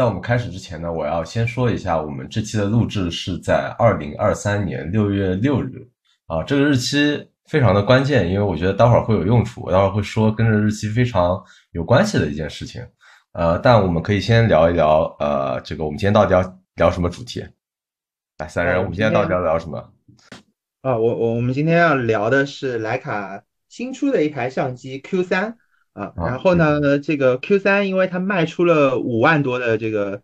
在我们开始之前呢，我要先说一下，我们这期的录制是在二零二三年六月六日啊，这个日期非常的关键，因为我觉得待会儿会有用处，我待会儿会说跟这日期非常有关系的一件事情。呃，但我们可以先聊一聊，呃，这个我们今天到底要聊什么主题？来，三人，我们今天到底要聊什么？啊，我我我们今天要聊的是徕卡新出的一台相机 Q 三啊，然后呢，这个 Q 三因为它卖出了五万多的这个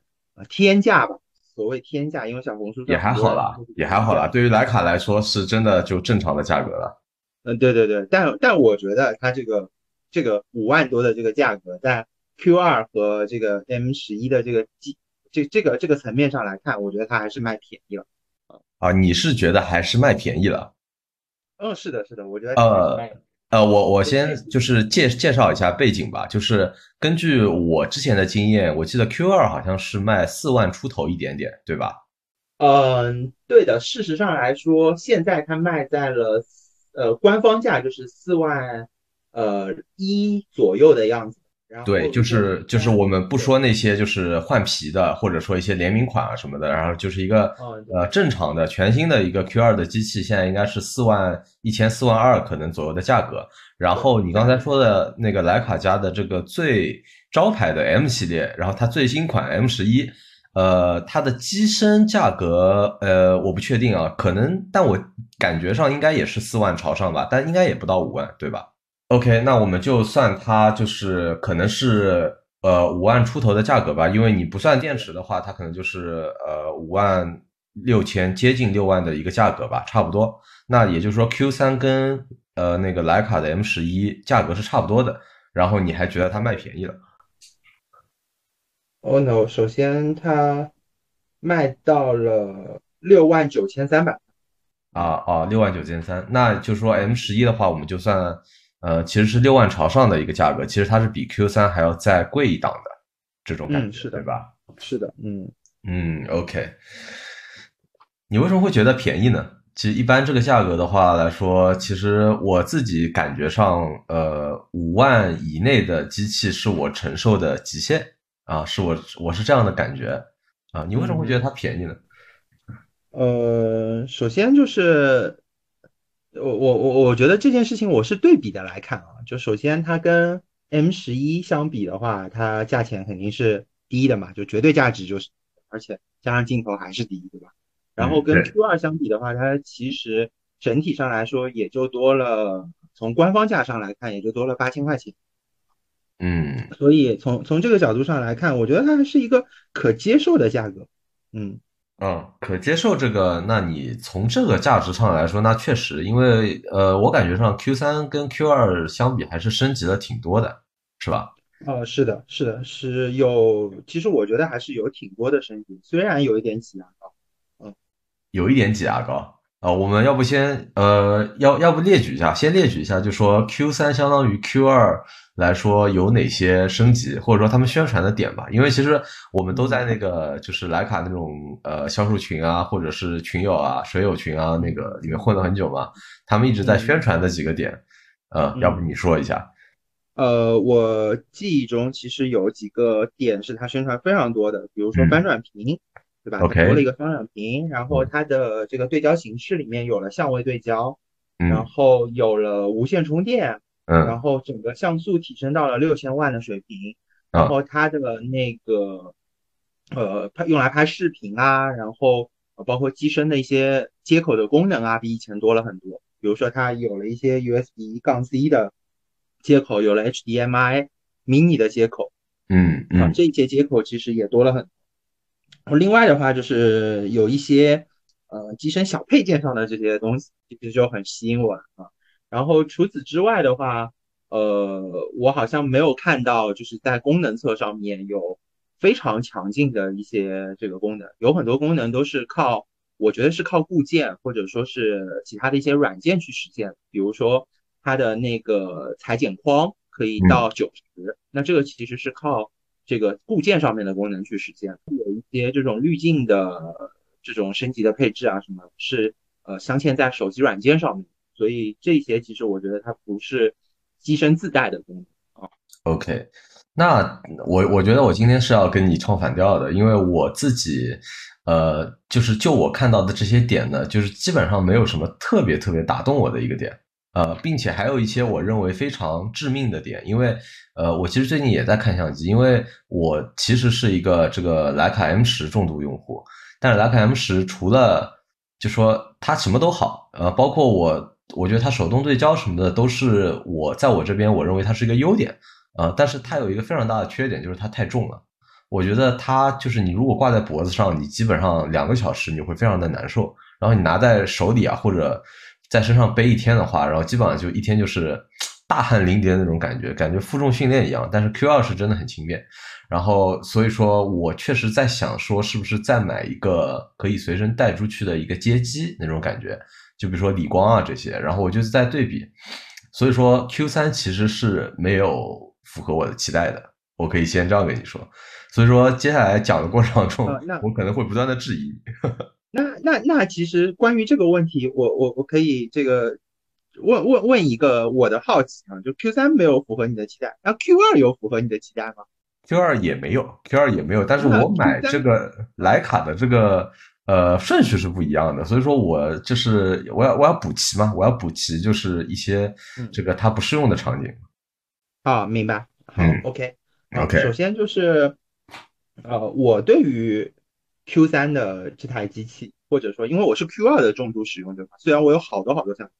天价吧，所谓天价，因为小红书也还好啦，也还好啦，对于徕卡来说是真的就正常的价格了。嗯，对对对，但但我觉得它这个这个五万多的这个价格，在 Q 二和这个 M 十一的这个机这这个这个层面上来看，我觉得它还是卖便宜了。啊，你是觉得还是卖便宜了？嗯，是的，是的，我觉得呃呃，我我先就是介介绍一下背景吧，就是根据我之前的经验，我记得 Q 二好像是卖四万出头一点点，对吧？嗯，对的。事实上来说，现在它卖在了呃官方价就是四万呃一左右的样子。对，就是就是我们不说那些就是换皮的，或者说一些联名款啊什么的，然后就是一个呃正常的全新的一个 Q 二的机器，现在应该是四万一千四万二可能左右的价格。然后你刚才说的那个徕卡家的这个最招牌的 M 系列，然后它最新款 M 十一，呃，它的机身价格呃我不确定啊，可能但我感觉上应该也是四万朝上吧，但应该也不到五万，对吧？OK，那我们就算它就是可能是呃五万出头的价格吧，因为你不算电池的话，它可能就是呃五万六千，接近六万的一个价格吧，差不多。那也就是说，Q 三跟呃那个徕卡的 M 十一价格是差不多的，然后你还觉得它卖便宜了？Oh no！首先它卖到了六万九千三百。啊啊，六万九千三，那就是说 M 十一的话，我们就算。呃，其实是六万朝上的一个价格，其实它是比 Q 三还要再贵一档的这种感觉，是的对吧？是的，嗯嗯，OK。你为什么会觉得便宜呢？其实一般这个价格的话来说，其实我自己感觉上，呃，五万以内的机器是我承受的极限啊，是我我是这样的感觉啊。你为什么会觉得它便宜呢？呃，首先就是。我我我我觉得这件事情我是对比的来看啊，就首先它跟 M 十一相比的话，它价钱肯定是低的嘛，就绝对价值就是，而且加上镜头还是低，对吧？然后跟 Q 二相比的话，它其实整体上来说也就多了，从官方价上来看也就多了八千块钱。嗯，所以从从这个角度上来看，我觉得它是一个可接受的价格。嗯。嗯，可接受这个。那你从这个价值上来说，那确实，因为呃，我感觉上 Q 三跟 Q 二相比，还是升级了挺多的，是吧？呃，是的，是的，是有。其实我觉得还是有挺多的升级，虽然有一点挤牙膏，嗯，有一点挤牙膏。啊，我们要不先呃，要要不列举一下，先列举一下，就说 Q 三相当于 Q 二来说有哪些升级，或者说他们宣传的点吧。因为其实我们都在那个就是徕卡那种呃销售群啊，或者是群友啊、水友群啊那个里面混了很久嘛，他们一直在宣传的几个点，呃，要不你说一下？呃，我记忆中其实有几个点是他宣传非常多的，比如说翻转屏。对吧？多了一个双转屏，然后它的这个对焦形式里面有了相位对焦，然后有了无线充电，然后整个像素提升到了六千万的水平，然后它的那个呃拍用来拍视频啊，然后包括机身的一些接口的功能啊，比以前多了很多。比如说它有了一些 USB 杠 C 的接口，有了 HDMI mini 的接口，嗯嗯，这些接口其实也多了很。另外的话，就是有一些呃机身小配件上的这些东西，其实就很吸引我啊。然后除此之外的话，呃，我好像没有看到就是在功能侧上面有非常强劲的一些这个功能，有很多功能都是靠我觉得是靠固件或者说是其他的一些软件去实现。比如说它的那个裁剪框可以到九十，那这个其实是靠。这个固件上面的功能去实现，有一些这种滤镜的这种升级的配置啊，什么是呃镶嵌在手机软件上面，所以这些其实我觉得它不是机身自带的功能啊。OK，那我我觉得我今天是要跟你唱反调的，因为我自己，呃，就是就我看到的这些点呢，就是基本上没有什么特别特别打动我的一个点，呃，并且还有一些我认为非常致命的点，因为呃，我其实最近也在看相机，因为我其实是一个这个徕卡 M 十重度用户，但是徕卡 M 十除了就说它什么都好，呃，包括我，我觉得它手动对焦什么的都是我在我这边我认为它是一个优点。呃，但是它有一个非常大的缺点，就是它太重了。我觉得它就是你如果挂在脖子上，你基本上两个小时你会非常的难受。然后你拿在手里啊，或者在身上背一天的话，然后基本上就一天就是大汗淋漓的那种感觉，感觉负重训练一样。但是 Q 二是真的很轻便。然后所以说我确实在想说，是不是再买一个可以随身带出去的一个街机那种感觉，就比如说理光啊这些。然后我就在对比，所以说 Q 三其实是没有。符合我的期待的，我可以先这样跟你说。所以说，接下来讲的过程中，我可能会不断的质疑你。那那那其实关于这个问题，我我我可以这个问问问一个我的好奇啊，就 Q 三没有符合你的期待，那 Q 二有符合你的期待吗？Q 二也没有，Q 二也没有。但是我买这个徕卡的这个呃顺序是不一样的，所以说我就是我要我要补齐嘛，我要补齐就是一些这个它不适用的场景。啊，明白。好，OK，OK。首先就是，呃，我对于 Q 三的这台机器，或者说，因为我是 Q 二的重度使用者嘛，虽然我有好多好多相机，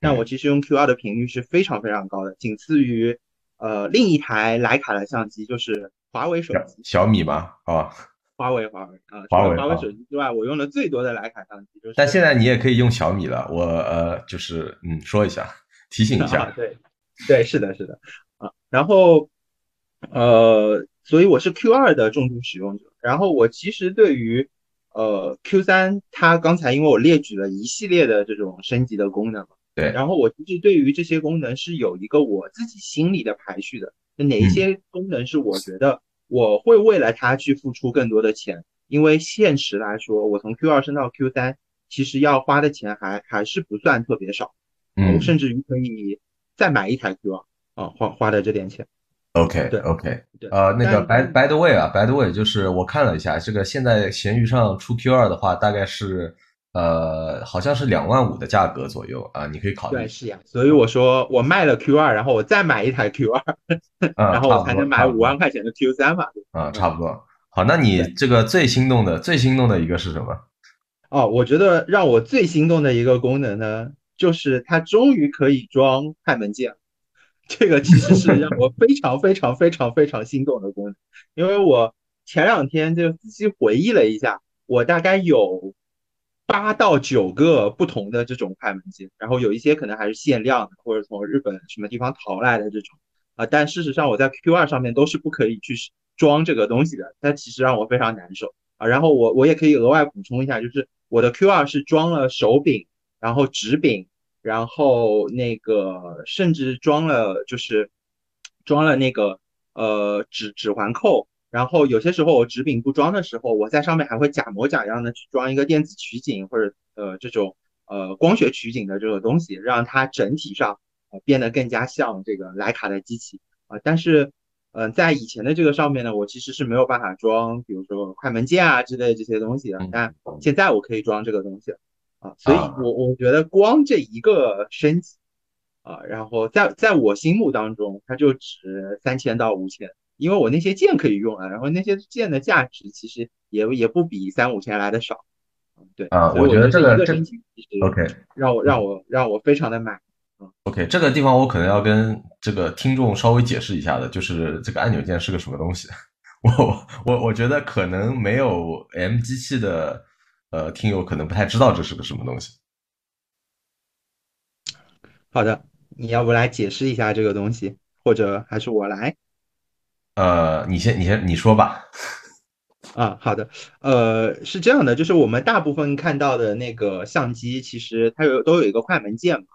但我其实用 Q 二的频率是非常非常高的，仅次于呃另一台徕卡的相机，就是华为手机。小米吗？啊，华为，华为啊，华为。华为手机之外，我用的最多的徕卡相机就是。但现在你也可以用小米了，我呃，就是嗯，说一下，提醒一下。对，对，是的，是的啊。然后，呃，所以我是 Q 二的重度使用者。然后我其实对于，呃，Q 三，它刚才因为我列举了一系列的这种升级的功能嘛，对。然后我其实对于这些功能是有一个我自己心里的排序的。哪一些功能是我觉得我会为了它去付出更多的钱？因为现实来说，我从 Q 二升到 Q 三，其实要花的钱还还是不算特别少。嗯。甚至于可以再买一台 Q 二。啊，花花的这点钱，OK，对，OK，呃，那个 by by the way 啊，by the way，就是我看了一下，这个现在闲鱼上出 Q 二的话，大概是呃，好像是两万五的价格左右啊，你可以考虑。对，是呀，所以我说我卖了 Q 二，然后我再买一台 Q 二，然后我才能买五万块钱的 Q 三嘛。啊，差不多。好，那你这个最心动的、最心动的一个是什么？哦，我觉得让我最心动的一个功能呢，就是它终于可以装快门键。这个其实是让我非常非常非常非常心动的功能，因为我前两天就仔细回忆了一下，我大概有八到九个不同的这种快门键，然后有一些可能还是限量的，或者从日本什么地方淘来的这种啊，但事实上我在 Q 二上面都是不可以去装这个东西的，但其实让我非常难受啊。然后我我也可以额外补充一下，就是我的 Q 二是装了手柄，然后指柄。然后那个甚至装了，就是装了那个呃指指环扣。然后有些时候我指柄不装的时候，我在上面还会假模假样的去装一个电子取景或者呃这种呃光学取景的这个东西，让它整体上呃变得更加像这个徕卡的机器啊。但是嗯，在以前的这个上面呢，我其实是没有办法装，比如说快门键啊之类这些东西的。但现在我可以装这个东西。啊，所以我我觉得光这一个升级啊，然后在在我心目当中，它就值三千到五千，因为我那些键可以用啊，然后那些键的价值其实也也不比三五千来的少，对啊，我觉得这个升级其实 OK，让我让我让我非常的满，OK，这个地方我可能要跟这个听众稍微解释一下的，就是这个按钮键是个什么东西，我我我觉得可能没有 M 机器的。呃，听友可能不太知道这是个什么东西。好的，你要不来解释一下这个东西，或者还是我来？呃，你先，你先，你说吧。啊，好的。呃，是这样的，就是我们大部分看到的那个相机，其实它有都有一个快门键嘛。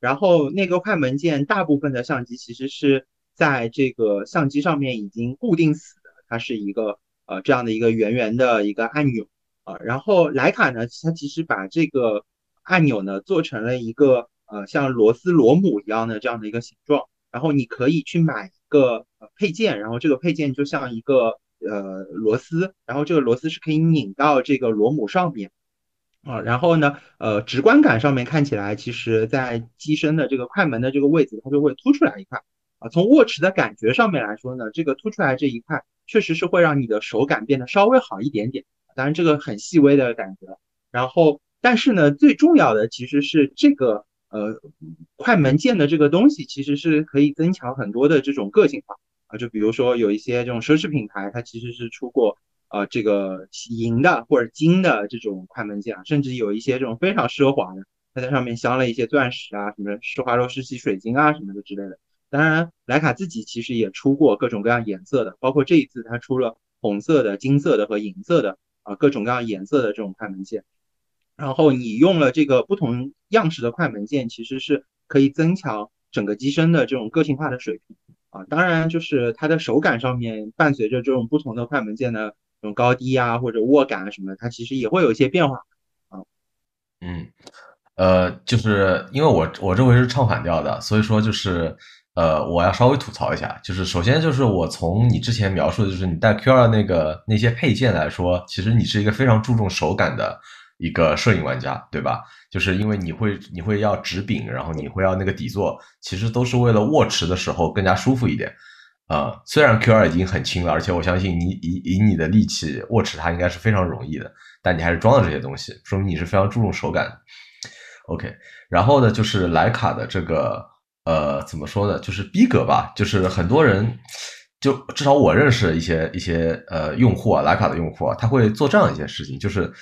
然后那个快门键，大部分的相机其实是在这个相机上面已经固定死的，它是一个呃这样的一个圆圆的一个按钮。啊，然后徕卡呢，它其实把这个按钮呢做成了一个呃像螺丝螺母一样的这样的一个形状，然后你可以去买一个呃配件，然后这个配件就像一个呃螺丝，然后这个螺丝是可以拧到这个螺母上面啊，然后呢，呃，直观感上面看起来，其实在机身的这个快门的这个位置，它就会凸出来一块啊。从握持的感觉上面来说呢，这个凸出来这一块确实是会让你的手感变得稍微好一点点，当然这个很细微的感觉。然后，但是呢，最重要的其实是这个。呃，快门键的这个东西其实是可以增强很多的这种个性化啊，就比如说有一些这种奢侈品牌，它其实是出过呃这个银的或者金的这种快门键啊，甚至有一些这种非常奢华的，它在上面镶了一些钻石啊，什么施华洛世奇水晶啊什么的之类的。当然，徕卡自己其实也出过各种各样颜色的，包括这一次它出了红色的、金色的和银色的啊各种各样颜色的这种快门键。然后你用了这个不同样式的快门键，其实是可以增强整个机身的这种个性化的水平啊。当然，就是它的手感上面，伴随着这种不同的快门键的这种高低啊，或者握感啊什么的，它其实也会有一些变化啊。嗯，呃，就是因为我我这回是唱反调的，所以说就是呃，我要稍微吐槽一下。就是首先就是我从你之前描述的，就是你带 Q 二那个那些配件来说，其实你是一个非常注重手感的。一个摄影玩家，对吧？就是因为你会你会要直柄，然后你会要那个底座，其实都是为了握持的时候更加舒服一点。啊，虽然 Q 二已经很轻了，而且我相信你以以你的力气握持它应该是非常容易的，但你还是装了这些东西，说明你是非常注重手感。OK，然后呢，就是徕卡的这个呃，怎么说呢？就是逼格吧，就是很多人，就至少我认识一些一些呃用户啊，徕卡的用户啊，他会做这样一件事情，就是。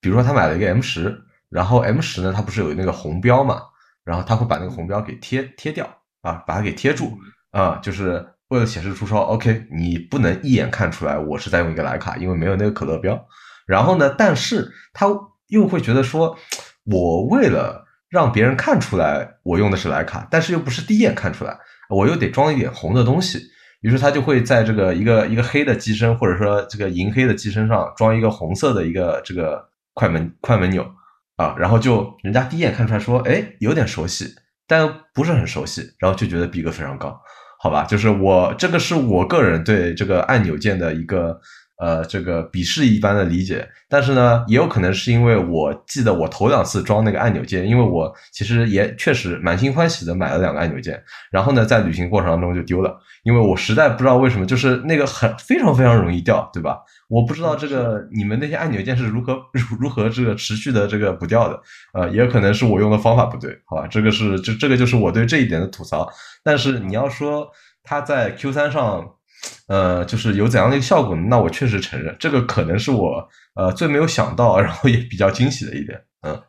比如说他买了一个 M 十，然后 M 十呢，它不是有那个红标嘛？然后他会把那个红标给贴贴掉啊，把它给贴住啊，就是为了显示出说，OK，你不能一眼看出来我是在用一个徕卡，因为没有那个可乐标。然后呢，但是他又会觉得说，我为了让别人看出来我用的是徕卡，但是又不是第一眼看出来，我又得装一点红的东西。于是他就会在这个一个一个黑的机身，或者说这个银黑的机身上装一个红色的一个这个。快门快门钮啊，然后就人家第一眼看出来说，哎，有点熟悉，但不是很熟悉，然后就觉得逼格非常高，好吧？就是我这个是我个人对这个按钮键的一个。呃，这个鄙视一般的理解，但是呢，也有可能是因为我记得我头两次装那个按钮键，因为我其实也确实满心欢喜的买了两个按钮键，然后呢，在旅行过程当中就丢了，因为我实在不知道为什么，就是那个很非常非常容易掉，对吧？我不知道这个你们那些按钮键是如何 如如何这个持续的这个不掉的，呃，也有可能是我用的方法不对，好吧？这个是这这个就是我对这一点的吐槽，但是你要说它在 Q 三上。呃，就是有怎样的一个效果呢？那我确实承认，这个可能是我呃最没有想到，然后也比较惊喜的一点。嗯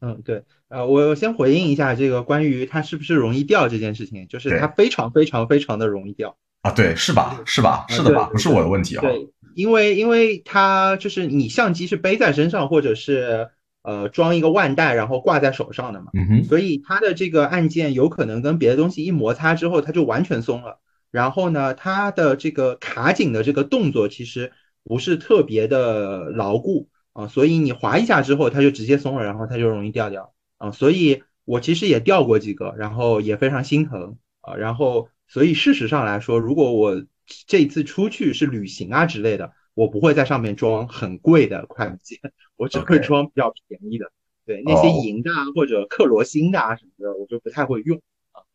嗯，对，呃，我先回应一下这个关于它是不是容易掉这件事情，就是它非常非常非常的容易掉啊，对，是吧？是吧？是的吧？不是我的问题啊。对，因为因为它就是你相机是背在身上，或者是呃装一个腕带，然后挂在手上的嘛，嗯哼，所以它的这个按键有可能跟别的东西一摩擦之后，它就完全松了。然后呢，它的这个卡紧的这个动作其实不是特别的牢固啊，所以你滑一下之后，它就直接松了，然后它就容易掉掉啊。所以我其实也掉过几个，然后也非常心疼啊。然后，所以事实上来说，如果我这次出去是旅行啊之类的，我不会在上面装很贵的快门键，我只会装比较便宜的。对，那些银的啊或者克罗心的啊什么的，我就不太会用。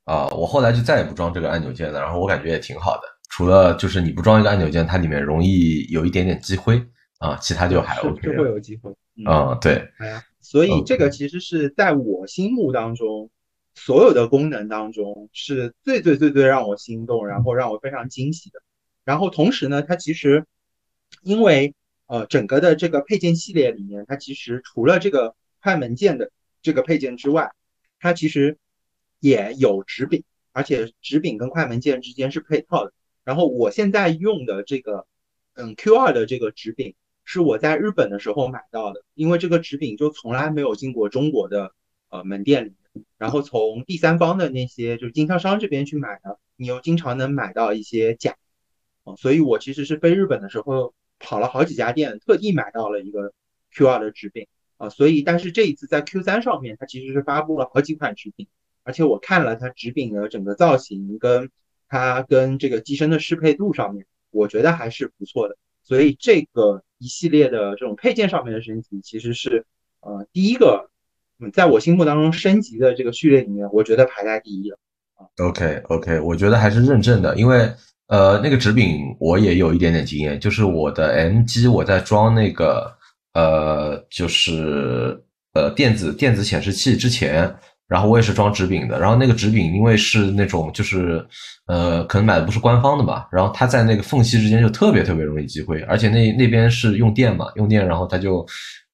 啊，我后来就再也不装这个按钮键了，然后我感觉也挺好的。除了就是你不装一个按钮键，它里面容易有一点点积灰啊，其他就还 OK。就会有积灰。嗯，对。哎呀，所以这个其实是在我心目当中，所有的功能当中是最最最最让我心动，然后让我非常惊喜的。然后同时呢，它其实因为呃整个的这个配件系列里面，它其实除了这个快门键的这个配件之外，它其实。也有直柄，而且直柄跟快门键之间是配套的。然后我现在用的这个，嗯，Q 二的这个直柄是我在日本的时候买到的，因为这个直柄就从来没有进过中国的呃门店里。然后从第三方的那些就是经销商这边去买的，你又经常能买到一些假，啊，所以我其实是飞日本的时候跑了好几家店，特地买到了一个 Q 二的直柄啊。所以但是这一次在 Q 三上面，它其实是发布了好几款直柄。而且我看了它直柄的整个造型，跟它跟这个机身的适配度上面，我觉得还是不错的。所以这个一系列的这种配件上面的升级，其实是呃第一个，在我心目当中升级的这个序列里面，我觉得排在第一了。OK OK，我觉得还是认证的，因为呃那个直柄我也有一点点经验，就是我的 M 机我在装那个呃就是呃电子电子显示器之前。然后我也是装直柄的，然后那个直柄因为是那种就是，呃，可能买的不是官方的嘛，然后它在那个缝隙之间就特别特别容易积灰，而且那那边是用电嘛，用电然后它就，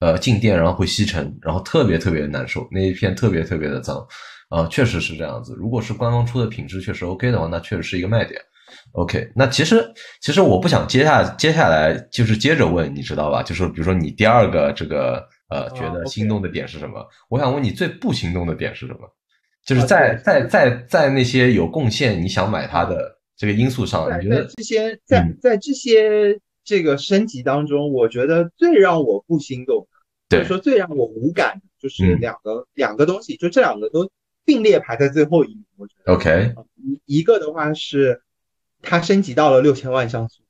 呃，静电然后会吸尘，然后特别特别难受，那一片特别特别的脏，啊，确实是这样子。如果是官方出的品质确实 OK 的话，那确实是一个卖点。OK，那其实其实我不想接下接下来就是接着问，你知道吧？就是比如说你第二个这个。呃，觉得心动的点是什么？我想问你最不心动的点是什么？就是在在在在那些有贡献你想买它的这个因素上，你觉得这些在在这些这个升级当中，我觉得最让我不心动，或者说最让我无感，就是两个两个东西，就这两个都并列排在最后一名。我觉得 OK，一一个的话是它升级到了六千万像素。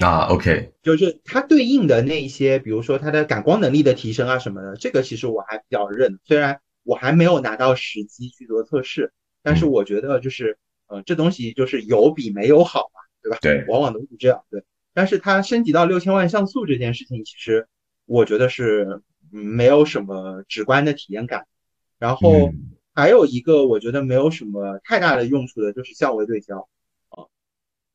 啊，OK，就是它对应的那一些，比如说它的感光能力的提升啊什么的，这个其实我还比较认。虽然我还没有拿到实机去做测试，但是我觉得就是，呃，这东西就是有比没有好嘛，对吧？对，往往都是这样。对，但是它升级到六千万像素这件事情，其实我觉得是没有什么直观的体验感。然后还有一个我觉得没有什么太大的用处的，就是相位对焦。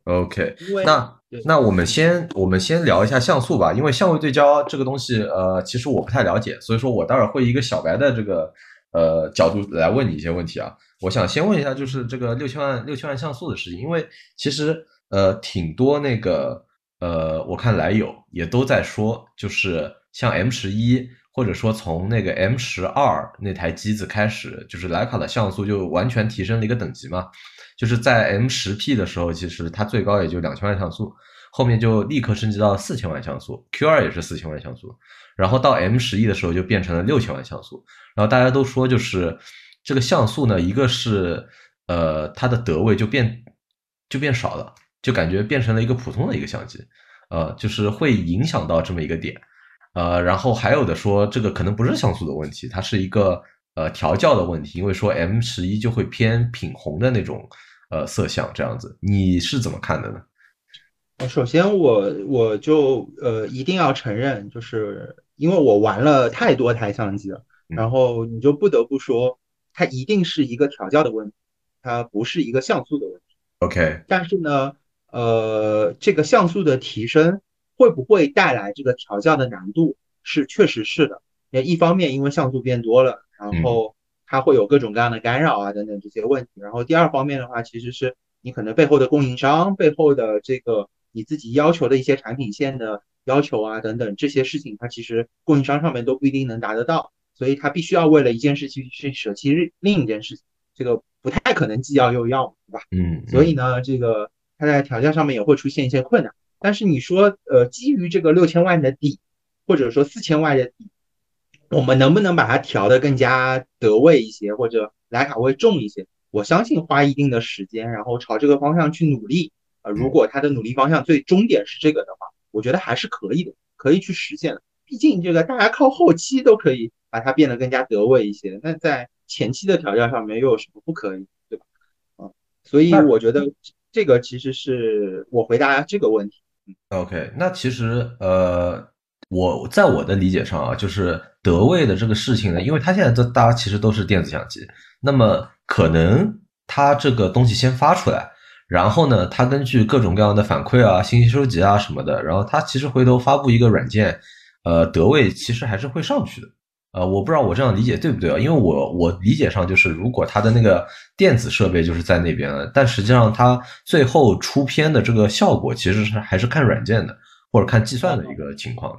OK，那那我们先我们先聊一下像素吧，因为相位对焦这个东西，呃，其实我不太了解，所以说我待会儿会一个小白的这个呃角度来问你一些问题啊。我想先问一下，就是这个六千万六千万像素的事情，因为其实呃挺多那个呃，我看来友也都在说，就是像 M 十一或者说从那个 M 十二那台机子开始，就是徕卡的像素就完全提升了一个等级嘛。就是在 M 十 P 的时候，其实它最高也就两千万像素，后面就立刻升级到四千万像素，Q 二也是四千万像素，然后到 M 十一的时候就变成了六千万像素，然后大家都说就是这个像素呢，一个是呃它的得位就变就变少了，就感觉变成了一个普通的一个相机，呃，就是会影响到这么一个点，呃，然后还有的说这个可能不是像素的问题，它是一个。呃，调教的问题，因为说 M 十一就会偏品红的那种呃色相，这样子，你是怎么看的呢？首先，我我就呃一定要承认，就是因为我玩了太多台相机了，然后你就不得不说，它一定是一个调教的问题，它不是一个像素的问题。OK，但是呢，呃，这个像素的提升会不会带来这个调教的难度？是，确实是的。那一方面，因为像素变多了。然后它会有各种各样的干扰啊等等这些问题。然后第二方面的话，其实是你可能背后的供应商背后的这个你自己要求的一些产品线的要求啊等等这些事情，它其实供应商上面都不一定能达得到，所以它必须要为了一件事情去舍弃另一件事情，这个不太可能既要又要，对吧？嗯。所以呢，这个它在调价上面也会出现一些困难。但是你说，呃，基于这个六千万的底，或者说四千万的底。我们能不能把它调的更加得位一些，或者徕卡会重一些？我相信花一定的时间，然后朝这个方向去努力。呃，如果他的努力方向最终点是这个的话，我觉得还是可以的，可以去实现的。毕竟这个大家靠后期都可以把它变得更加得位一些，那在前期的调教上面又有什么不可以，对吧？啊，所以我觉得这个其实是我回答这个问题。OK，那其实呃。我在我的理解上啊，就是德位的这个事情呢，因为它现在都大家其实都是电子相机，那么可能它这个东西先发出来，然后呢，它根据各种各样的反馈啊、信息收集啊什么的，然后它其实回头发布一个软件，呃，德位其实还是会上去的。呃，我不知道我这样理解对不对啊？因为我我理解上就是，如果它的那个电子设备就是在那边了，但实际上它最后出片的这个效果其实是还是看软件的或者看计算的一个情况。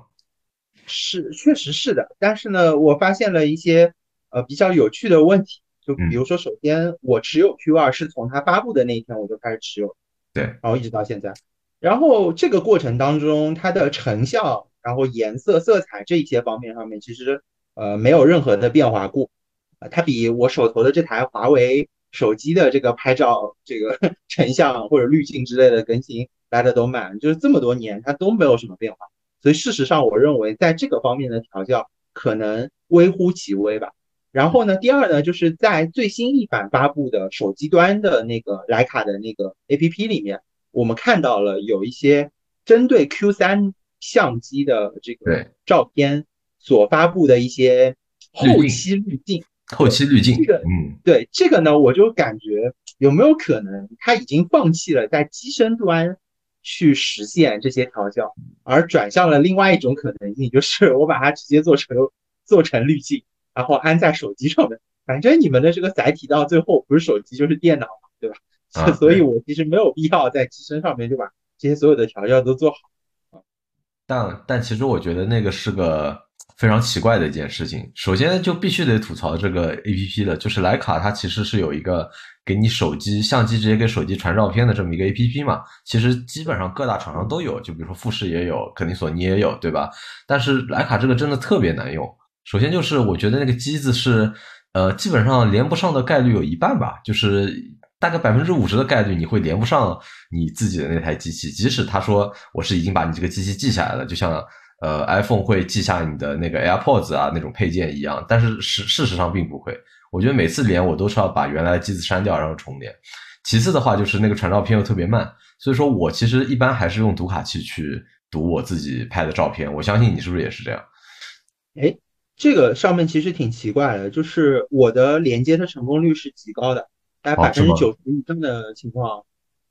是，确实是的。但是呢，我发现了一些呃比较有趣的问题。就比如说，首先我持有 Q 二是从它发布的那一天我就开始持有，对，然后一直到现在。然后这个过程当中，它的成像、然后颜色、色彩这一些方面上面，其实呃没有任何的变化过。啊，它比我手头的这台华为手机的这个拍照这个成像或者滤镜之类的更新来的都慢，就是这么多年它都没有什么变化。所以事实上，我认为在这个方面的调教可能微乎其微吧。然后呢，第二呢，就是在最新一版发布的手机端的那个徕卡的那个 APP 里面，我们看到了有一些针对 Q3 相机的这个照片所发布的一些后期滤镜。后期滤镜，这个，嗯，对这个呢，我就感觉有没有可能他已经放弃了在机身端去实现这些调教，而转向了另外一种可能性，就是我把它直接做成做成滤镜，然后安在手机上面。反正你们的这个载体到最后不是手机就是电脑嘛，对吧？所以我其实没有必要在机身上面就把这些所有的调教都做好。但但其实我觉得那个是个。非常奇怪的一件事情，首先就必须得吐槽这个 A P P 的，就是徕卡它其实是有一个给你手机相机直接给手机传照片的这么一个 A P P 嘛，其实基本上各大厂商都有，就比如说富士也有，肯定索尼也有，对吧？但是徕卡这个真的特别难用，首先就是我觉得那个机子是，呃，基本上连不上的概率有一半吧，就是大概百分之五十的概率你会连不上你自己的那台机器，即使他说我是已经把你这个机器记下来了，就像。呃，iPhone 会记下你的那个 AirPods 啊那种配件一样，但是实事实上并不会。我觉得每次连我都是要把原来的机子删掉，然后重连。其次的话就是那个传照片又特别慢，所以说我其实一般还是用读卡器去读我自己拍的照片。我相信你是不是也是这样？哎，这个上面其实挺奇怪的，就是我的连接的成功率是极高的，大概百分之九十以上的情况，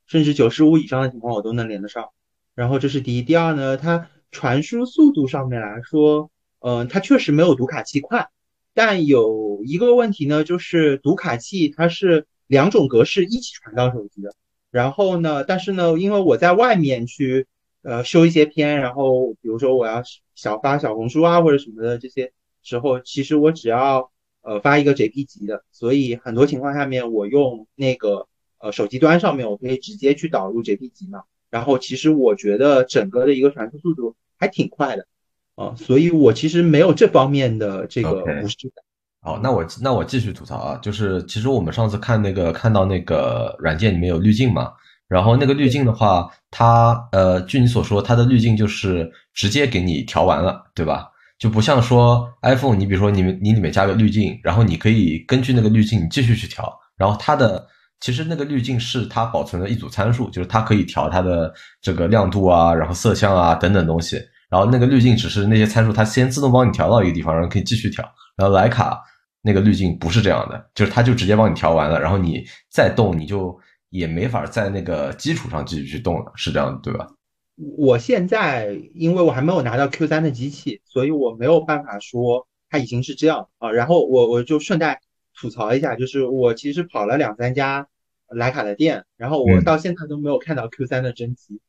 甚至九十五以上的情况我都能连得上。然后这是第一，第二呢，它。传输速度上面来说，嗯，它确实没有读卡器快，但有一个问题呢，就是读卡器它是两种格式一起传到手机的。然后呢，但是呢，因为我在外面去呃修一些片，然后比如说我要小发小红书啊或者什么的这些时候，其实我只要呃发一个 JPG 的，所以很多情况下面我用那个呃手机端上面我可以直接去导入 JPG 嘛。然后其实我觉得整个的一个传输速度。还挺快的，啊，所以我其实没有这方面的这个不适感。好，那我那我继续吐槽啊，就是其实我们上次看那个看到那个软件里面有滤镜嘛，然后那个滤镜的话，它呃，据你所说，它的滤镜就是直接给你调完了，对吧？就不像说 iPhone，你比如说你们你里面加个滤镜，然后你可以根据那个滤镜你继续去调，然后它的其实那个滤镜是它保存了一组参数，就是它可以调它的这个亮度啊，然后色相啊等等东西。然后那个滤镜只是那些参数，它先自动帮你调到一个地方，然后可以继续调。然后徕卡那个滤镜不是这样的，就是它就直接帮你调完了，然后你再动，你就也没法在那个基础上继续去动了，是这样的，对吧？我现在因为我还没有拿到 Q 三的机器，所以我没有办法说它已经是这样啊。然后我我就顺带吐槽一下，就是我其实跑了两三家徕卡的店，然后我到现在都没有看到 Q 三的真机。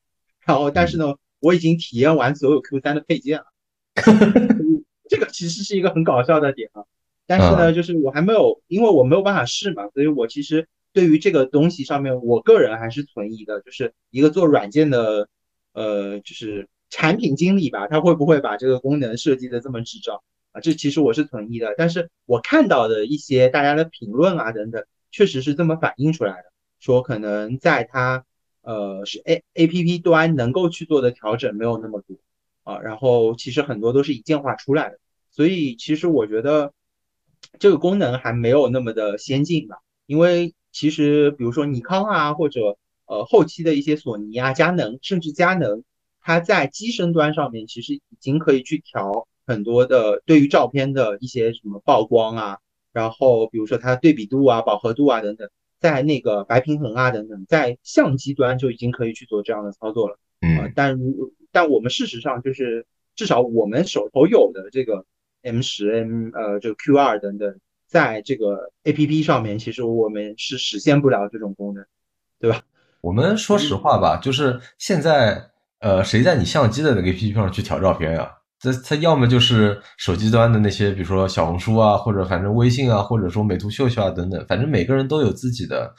然后但是呢。我已经体验完所有 Q 三的配件了，这个其实是一个很搞笑的点啊。但是呢，就是我还没有，因为我没有办法试嘛，所以我其实对于这个东西上面，我个人还是存疑的。就是一个做软件的，呃，就是产品经理吧，他会不会把这个功能设计的这么智障这其实我是存疑的。但是我看到的一些大家的评论啊等等，确实是这么反映出来的，说可能在它。呃，是 A A P P 端能够去做的调整没有那么多啊，然后其实很多都是一键化出来的，所以其实我觉得这个功能还没有那么的先进吧。因为其实比如说尼康啊，或者呃后期的一些索尼啊、佳能，甚至佳能，它在机身端上面其实已经可以去调很多的对于照片的一些什么曝光啊，然后比如说它的对比度啊、饱和度啊等等。在那个白平衡啊等等，在相机端就已经可以去做这样的操作了。嗯，但如但我们事实上就是至少我们手头有的这个 M 十 M 呃这个 Q 二等等，在这个 A P P 上面，其实我们是实现不了这种功能，对吧？我们说实话吧，就是现在呃谁在你相机的那个 A P P 上去调照片呀？这它要么就是手机端的那些，比如说小红书啊，或者反正微信啊，或者说美图秀秀啊等等，反正每个人都有自己的，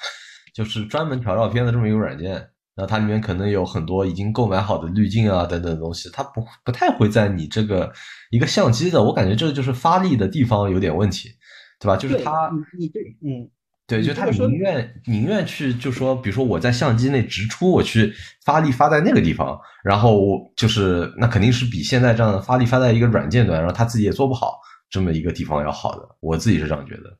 就是专门调照片的这么一个软件。然后它里面可能有很多已经购买好的滤镜啊等等东西，它不不太会在你这个一个相机的，我感觉这个就是发力的地方有点问题，对吧？就是它，你对，嗯，对，就他宁愿宁愿去，就说，比如说我在相机内直出，我去发力发在那个地方，然后就是那肯定是比现在这样发力发在一个软件端，然后他自己也做不好这么一个地方要好的。我自己是这样觉得。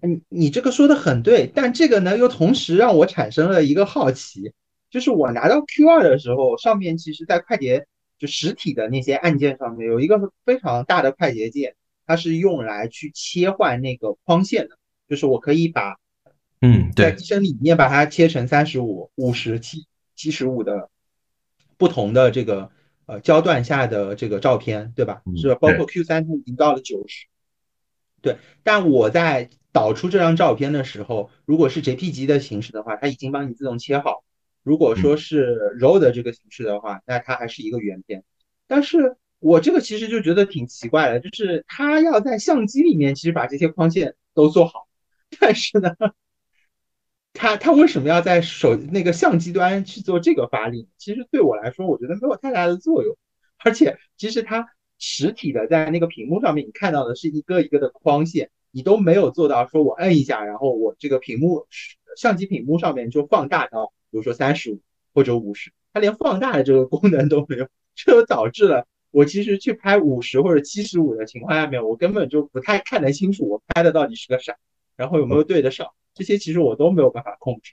你你这个说的很对，但这个呢又同时让我产生了一个好奇，就是我拿到 Q 二的时候，上面其实在快捷就实体的那些按键上面有一个非常大的快捷键。它是用来去切换那个框线的，就是我可以把，嗯，在机身里面把它切成三十五、五十、七七十五的不同的这个呃焦段下的这个照片，对吧？是包括 Q 三它已经到了九十，对。但我在导出这张照片的时候，如果是 JPG 的形式的话，它已经帮你自动切好；如果说是 RAW 的这个形式的话，那它还是一个原片。但是我这个其实就觉得挺奇怪的，就是他要在相机里面其实把这些框线都做好，但是呢，他他为什么要在手那个相机端去做这个发力？其实对我来说，我觉得没有太大的作用。而且其实它实体的在那个屏幕上面，你看到的是一个一个的框线，你都没有做到说我摁一下，然后我这个屏幕相机屏幕上面就放大到比如说三十五或者五十，它连放大的这个功能都没有，这就导致了。我其实去拍五十或者七十五的情况下面，我根本就不太看得清楚我拍的到底是个啥，然后有没有对得上，这些其实我都没有办法控制。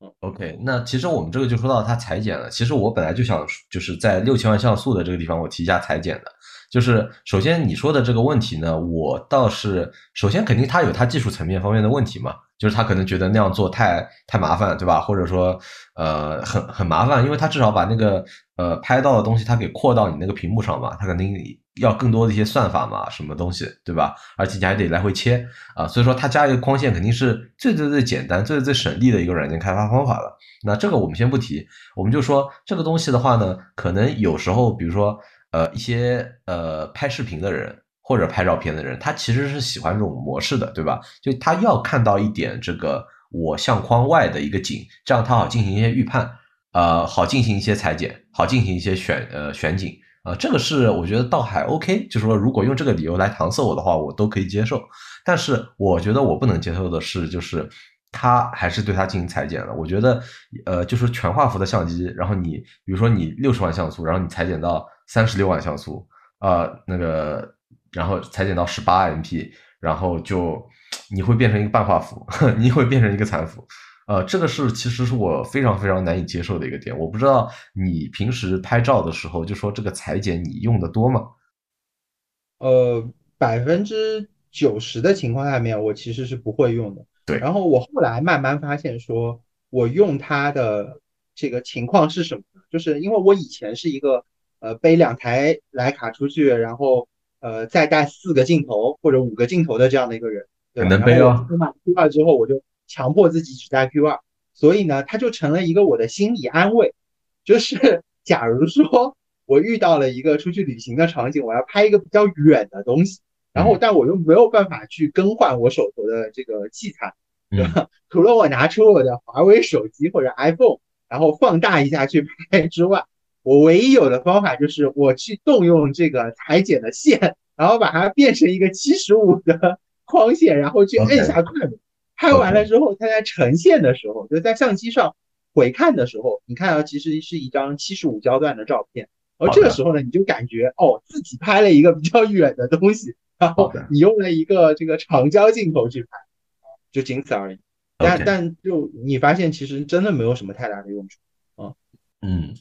嗯，OK，那其实我们这个就说到它裁剪了。其实我本来就想就是在六千万像素的这个地方我提一下裁剪的。就是首先你说的这个问题呢，我倒是首先肯定它有它技术层面方面的问题嘛，就是他可能觉得那样做太太麻烦，对吧？或者说呃很很麻烦，因为他至少把那个呃拍到的东西他给扩到你那个屏幕上嘛，他肯定要更多的一些算法嘛，什么东西，对吧？而且你还得来回切啊，所以说他加一个框线肯定是最最最简单、最最省力的一个软件开发方法了。那这个我们先不提，我们就说这个东西的话呢，可能有时候比如说。呃，一些呃拍视频的人或者拍照片的人，他其实是喜欢这种模式的，对吧？就他要看到一点这个我相框外的一个景，这样他好进行一些预判，呃，好进行一些裁剪，好进行一些选呃选景，啊，这个是我觉得倒还 OK，就是说如果用这个理由来搪塞我的话，我都可以接受。但是我觉得我不能接受的是，就是他还是对他进行裁剪了。我觉得呃，就是全画幅的相机，然后你比如说你六十万像素，然后你裁剪到。三十六万像素，呃，那个，然后裁剪到十八 MP，然后就 你会变成一个半画幅，你会变成一个残幅，呃，这个是其实是我非常非常难以接受的一个点。我不知道你平时拍照的时候，就说这个裁剪你用的多吗？呃，百分之九十的情况下面，我其实是不会用的。对。然后我后来慢慢发现，说我用它的这个情况是什么？就是因为我以前是一个。呃，背两台徕卡出去，然后呃再带四个镜头或者五个镜头的这样的一个人，对吧？能背哦。买 Q 二之后，我就强迫自己只带 Q 二，所以呢，它就成了一个我的心理安慰。就是假如说我遇到了一个出去旅行的场景，我要拍一个比较远的东西，然后但我又没有办法去更换我手头的这个器材，对吧？除了我拿出我的华为手机或者 iPhone，然后放大一下去拍之外。我唯一有的方法就是我去动用这个裁剪的线，然后把它变成一个七十五的 框线，然后去摁下快门。拍完了之后，它在呈现的时候，就在相机上回看的时候，你看到其实是一张七十五焦段的照片。而这个时候呢，你就感觉哦，自己拍了一个比较远的东西，然后你用了一个这个长焦镜头去拍，就仅此而已。但但就你发现其实真的没有什么太大的用处啊。嗯。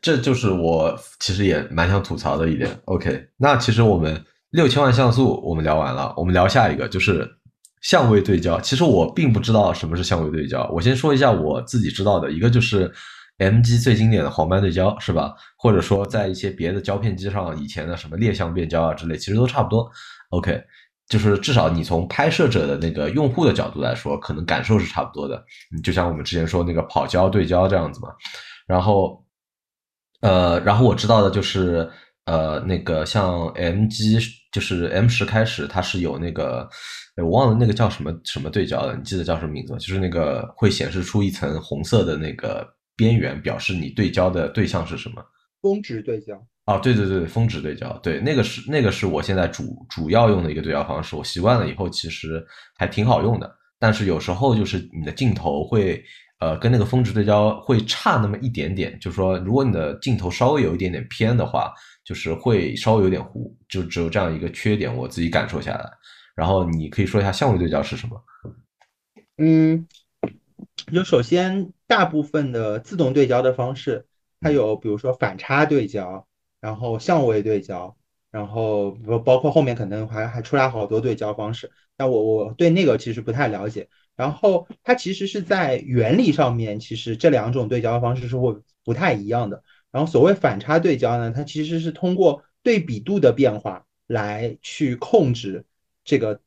这就是我其实也蛮想吐槽的一点。OK，那其实我们六千万像素我们聊完了，我们聊下一个就是相位对焦。其实我并不知道什么是相位对焦，我先说一下我自己知道的一个就是 MG 最经典的黄斑对焦是吧？或者说在一些别的胶片机上以前的什么裂相变焦啊之类，其实都差不多。OK，就是至少你从拍摄者的那个用户的角度来说，可能感受是差不多的。就像我们之前说那个跑焦对焦这样子嘛，然后。呃，然后我知道的就是，呃，那个像 M G，就是 M 十开始，它是有那个，我忘了那个叫什么什么对焦了，你记得叫什么名字吗？就是那个会显示出一层红色的那个边缘，表示你对焦的对象是什么？峰值对焦。哦，对对对，峰值对焦，对，那个是那个是我现在主主要用的一个对焦方式，我习惯了以后其实还挺好用的。但是有时候就是你的镜头会呃跟那个峰值对焦会差那么一点点，就是说如果你的镜头稍微有一点点偏的话，就是会稍微有点糊，就只有这样一个缺点，我自己感受下来。然后你可以说一下相位对焦是什么？嗯，就首先大部分的自动对焦的方式，它有比如说反差对焦，然后相位对焦，然后包包括后面可能还还出来好多对焦方式。但我我对那个其实不太了解。然后它其实是在原理上面，其实这两种对焦方式是会不太一样的。然后所谓反差对焦呢，它其实是通过对比度的变化来去控制这个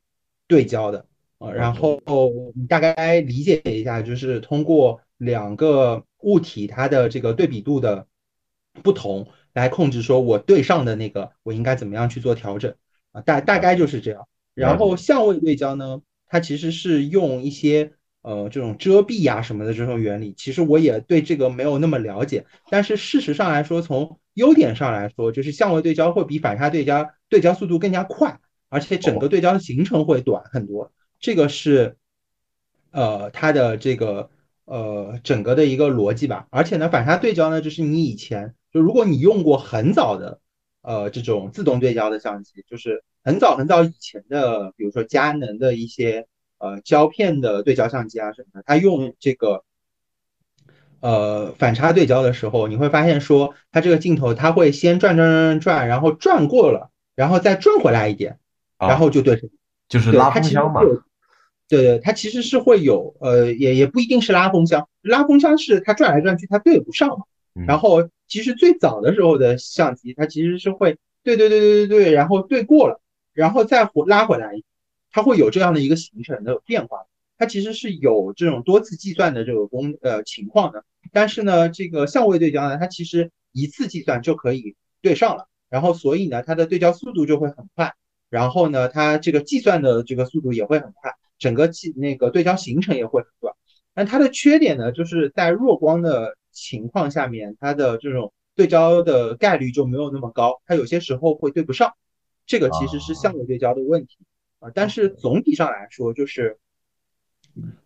对焦的。啊，然后你大概理解一下，就是通过两个物体它的这个对比度的不同来控制，说我对上的那个我应该怎么样去做调整啊，大大概就是这样。然后相位对焦呢，它其实是用一些呃这种遮蔽呀什么的这种原理，其实我也对这个没有那么了解，但是事实上来说，从优点上来说，就是相位对焦会比反差对焦对焦速度更加快，而且整个对焦的行程会短很多。这个是，呃，它的这个呃整个的一个逻辑吧。而且呢，反差对焦呢，就是你以前就如果你用过很早的呃这种自动对焦的相机，就是很早很早以前的，比如说佳能的一些呃胶片的对焦相机啊什么的，它用这个呃反差对焦的时候，你会发现说它这个镜头它会先转转转转，然后转过了，然后再转回来一点，然后就对。就是拉风箱嘛，对对，它其实是会有，呃，也也不一定是拉风箱，拉风箱是它转来转去它对不上嘛。然后其实最早的时候的相机，它其实是会对对对对对对，然后对过了，然后再回拉回来，它会有这样的一个形成的变化。它其实是有这种多次计算的这个工呃情况的。但是呢，这个相位对焦呢，它其实一次计算就可以对上了，然后所以呢，它的对焦速度就会很快。然后呢，它这个计算的这个速度也会很快，整个计那个对焦行程也会很短。但它的缺点呢，就是在弱光的情况下面，它的这种对焦的概率就没有那么高，它有些时候会对不上。这个其实是相位对焦的问题啊。但是总体上来说，就是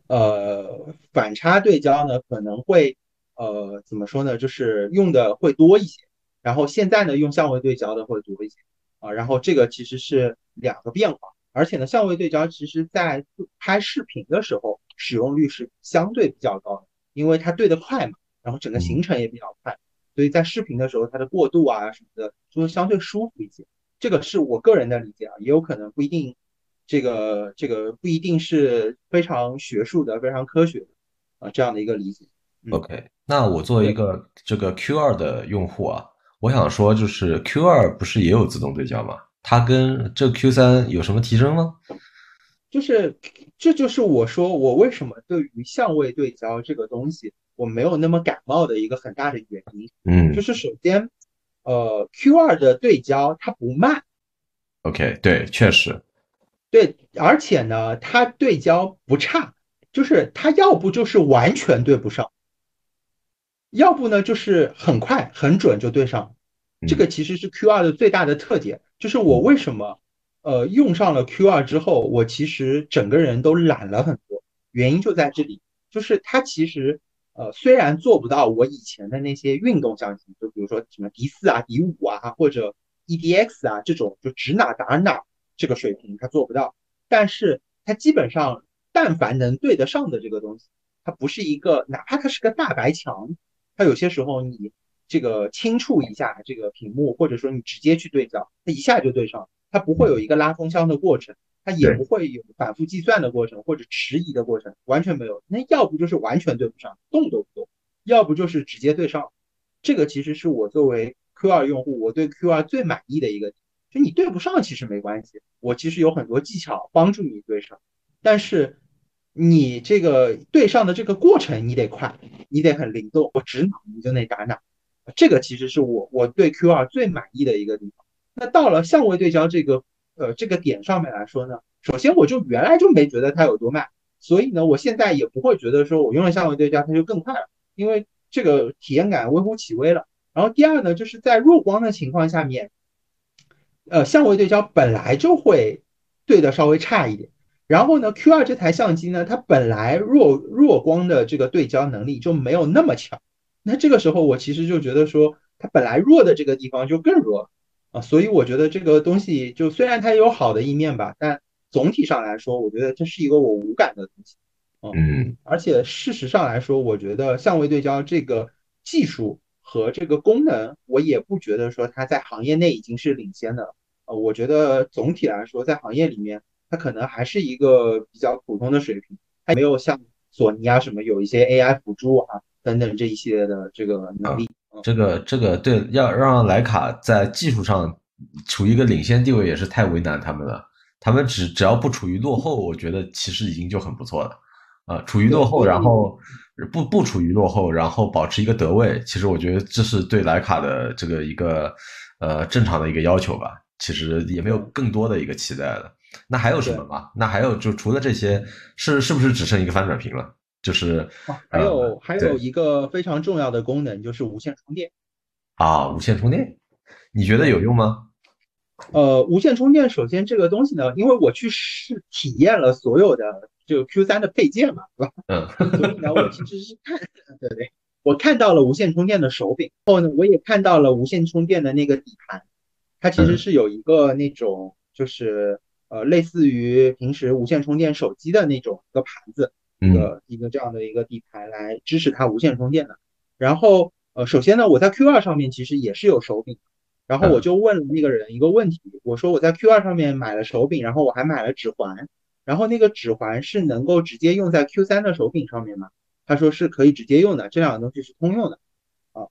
呃反差对焦呢可能会呃怎么说呢，就是用的会多一些。然后现在呢用相位对焦的会多一些。啊，然后这个其实是两个变化，而且呢，相位对焦其实在拍视频的时候使用率是相对比较高的，因为它对的快嘛，然后整个行程也比较快，所以在视频的时候它的过渡啊什么的就会相对舒服一些。这个是我个人的理解啊，也有可能不一定，这个这个不一定是非常学术的、非常科学的啊这样的一个理解。OK，那我作为一个这个 Q 二的用户啊。我想说，就是 Q 二不是也有自动对焦吗？它跟这 Q 三有什么提升吗？就是，这就是我说我为什么对于相位对焦这个东西我没有那么感冒的一个很大的原因。嗯，就是首先，呃，Q 二的对焦它不慢。OK，对，确实。对，而且呢，它对焦不差，就是它要不就是完全对不上。要不呢，就是很快很准就对上，这个其实是 Q 二的最大的特点。就是我为什么，呃，用上了 Q 二之后，我其实整个人都懒了很多。原因就在这里，就是它其实，呃，虽然做不到我以前的那些运动相机，就比如说什么 D 四啊、D 五啊，或者 EDX 啊这种，就指哪打哪这个水平，它做不到。但是它基本上，但凡能对得上的这个东西，它不是一个，哪怕它是个大白墙。它有些时候你这个轻触一下这个屏幕，或者说你直接去对焦，它一下就对上，它不会有一个拉风箱的过程，它也不会有反复计算的过程或者迟疑的过程，完全没有。那要不就是完全对不上，动都不动；要不就是直接对上。这个其实是我作为 Q2 用户，我对 Q2 最满意的一个，就你对不上其实没关系，我其实有很多技巧帮助你对上，但是。你这个对上的这个过程，你得快，你得很灵动。我指哪你就得打哪，这个其实是我我对 Q 二最满意的一个地方。那到了相位对焦这个呃这个点上面来说呢，首先我就原来就没觉得它有多慢，所以呢，我现在也不会觉得说我用了相位对焦它就更快了，因为这个体验感微乎其微了。然后第二呢，就是在弱光的情况下面，呃，相位对焦本来就会对的稍微差一点。然后呢，Q 二这台相机呢，它本来弱弱光的这个对焦能力就没有那么强，那这个时候我其实就觉得说，它本来弱的这个地方就更弱啊，所以我觉得这个东西就虽然它有好的一面吧，但总体上来说，我觉得这是一个我无感的东西。嗯，而且事实上来说，我觉得相位对焦这个技术和这个功能，我也不觉得说它在行业内已经是领先的。呃，我觉得总体来说，在行业里面，它可能还是一个比较普通的水平，它没有像索尼啊什么有一些 AI 辅助啊等等这一系列的这个能力。这个这个对，要让徕卡在技术上处于一个领先地位，也是太为难他们了。他们只只要不处于落后，我觉得其实已经就很不错了。啊，处于落后，然后不不处于落后，然后保持一个得位，其实我觉得这是对徕卡的这个一个呃正常的一个要求吧。其实也没有更多的一个期待了。那还有什么吗？那还有就除了这些，是是不是只剩一个翻转屏了？就是还有还有一个非常重要的功能，就是无线充电。啊，无线充电，你觉得有用吗？呃，无线充电，首先这个东西呢，因为我去试体验了所有的。就 Q 三的配件嘛，是吧？嗯，所以呢，我其实是看，对不对？我看到了无线充电的手柄，后呢，我也看到了无线充电的那个底盘，它其实是有一个那种，就是呃，类似于平时无线充电手机的那种一个盘子，一个一个这样的一个底盘来支持它无线充电的。然后呃，首先呢，我在 Q 二上面其实也是有手柄，然后我就问了那个人一个问题，我说我在 Q 二上面买了手柄，然后我还买了指环。然后那个指环是能够直接用在 Q 三的手柄上面吗？他说是可以直接用的，这两个东西是通用的啊。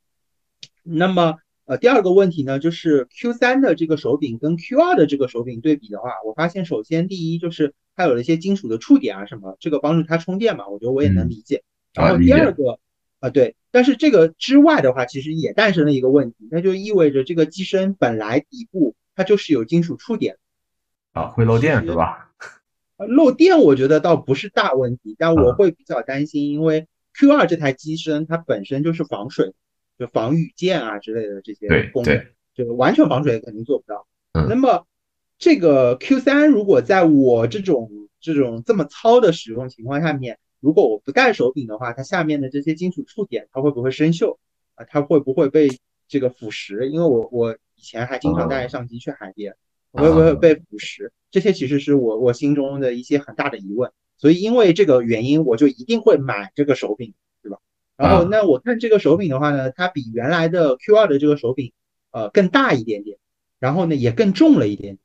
那么呃第二个问题呢，就是 Q 三的这个手柄跟 Q 二的这个手柄对比的话，我发现首先第一就是它有了一些金属的触点啊什么，这个帮助它充电嘛，我觉得我也能理解。然后第二个啊对，但是这个之外的话，其实也诞生了一个问题，那就意味着这个机身本来底部它就是有金属触点啊，会漏电是吧？漏电我觉得倒不是大问题，但我会比较担心，因为 Q 二这台机身它本身就是防水，就防雨溅啊之类的这些功能，就完全防水肯定做不到。那么这个 Q 三如果在我这种这种这么糙的使用情况下面，如果我不带手柄的话，它下面的这些金属触点它会不会生锈啊？它会不会被这个腐蚀？因为我我以前还经常带着相机去海边。会不会被腐蚀？这些其实是我我心中的一些很大的疑问，所以因为这个原因，我就一定会买这个手柄？然后那我看这个手柄的话呢，它比原来的 Q2 的这个手柄，呃，更大一点点，然后呢也更重了一点点。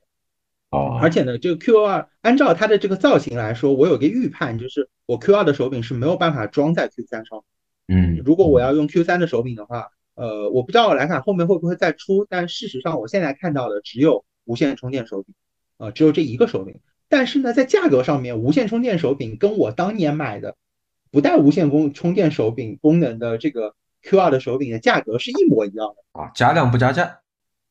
哦。而且呢，这个 Q2 按照它的这个造型来说，我有个预判，就是我 Q2 的手柄是没有办法装在 Q3 上。嗯。如果我要用 Q3 的手柄的话，呃，我不知道徕卡后面会不会再出，但事实上我现在看到的只有。无线充电手柄，啊，只有这一个手柄。但是呢，在价格上面，无线充电手柄跟我当年买的不带无线功充电手柄功能的这个 Q2 的手柄的价格是一模一样的啊，加量不加价。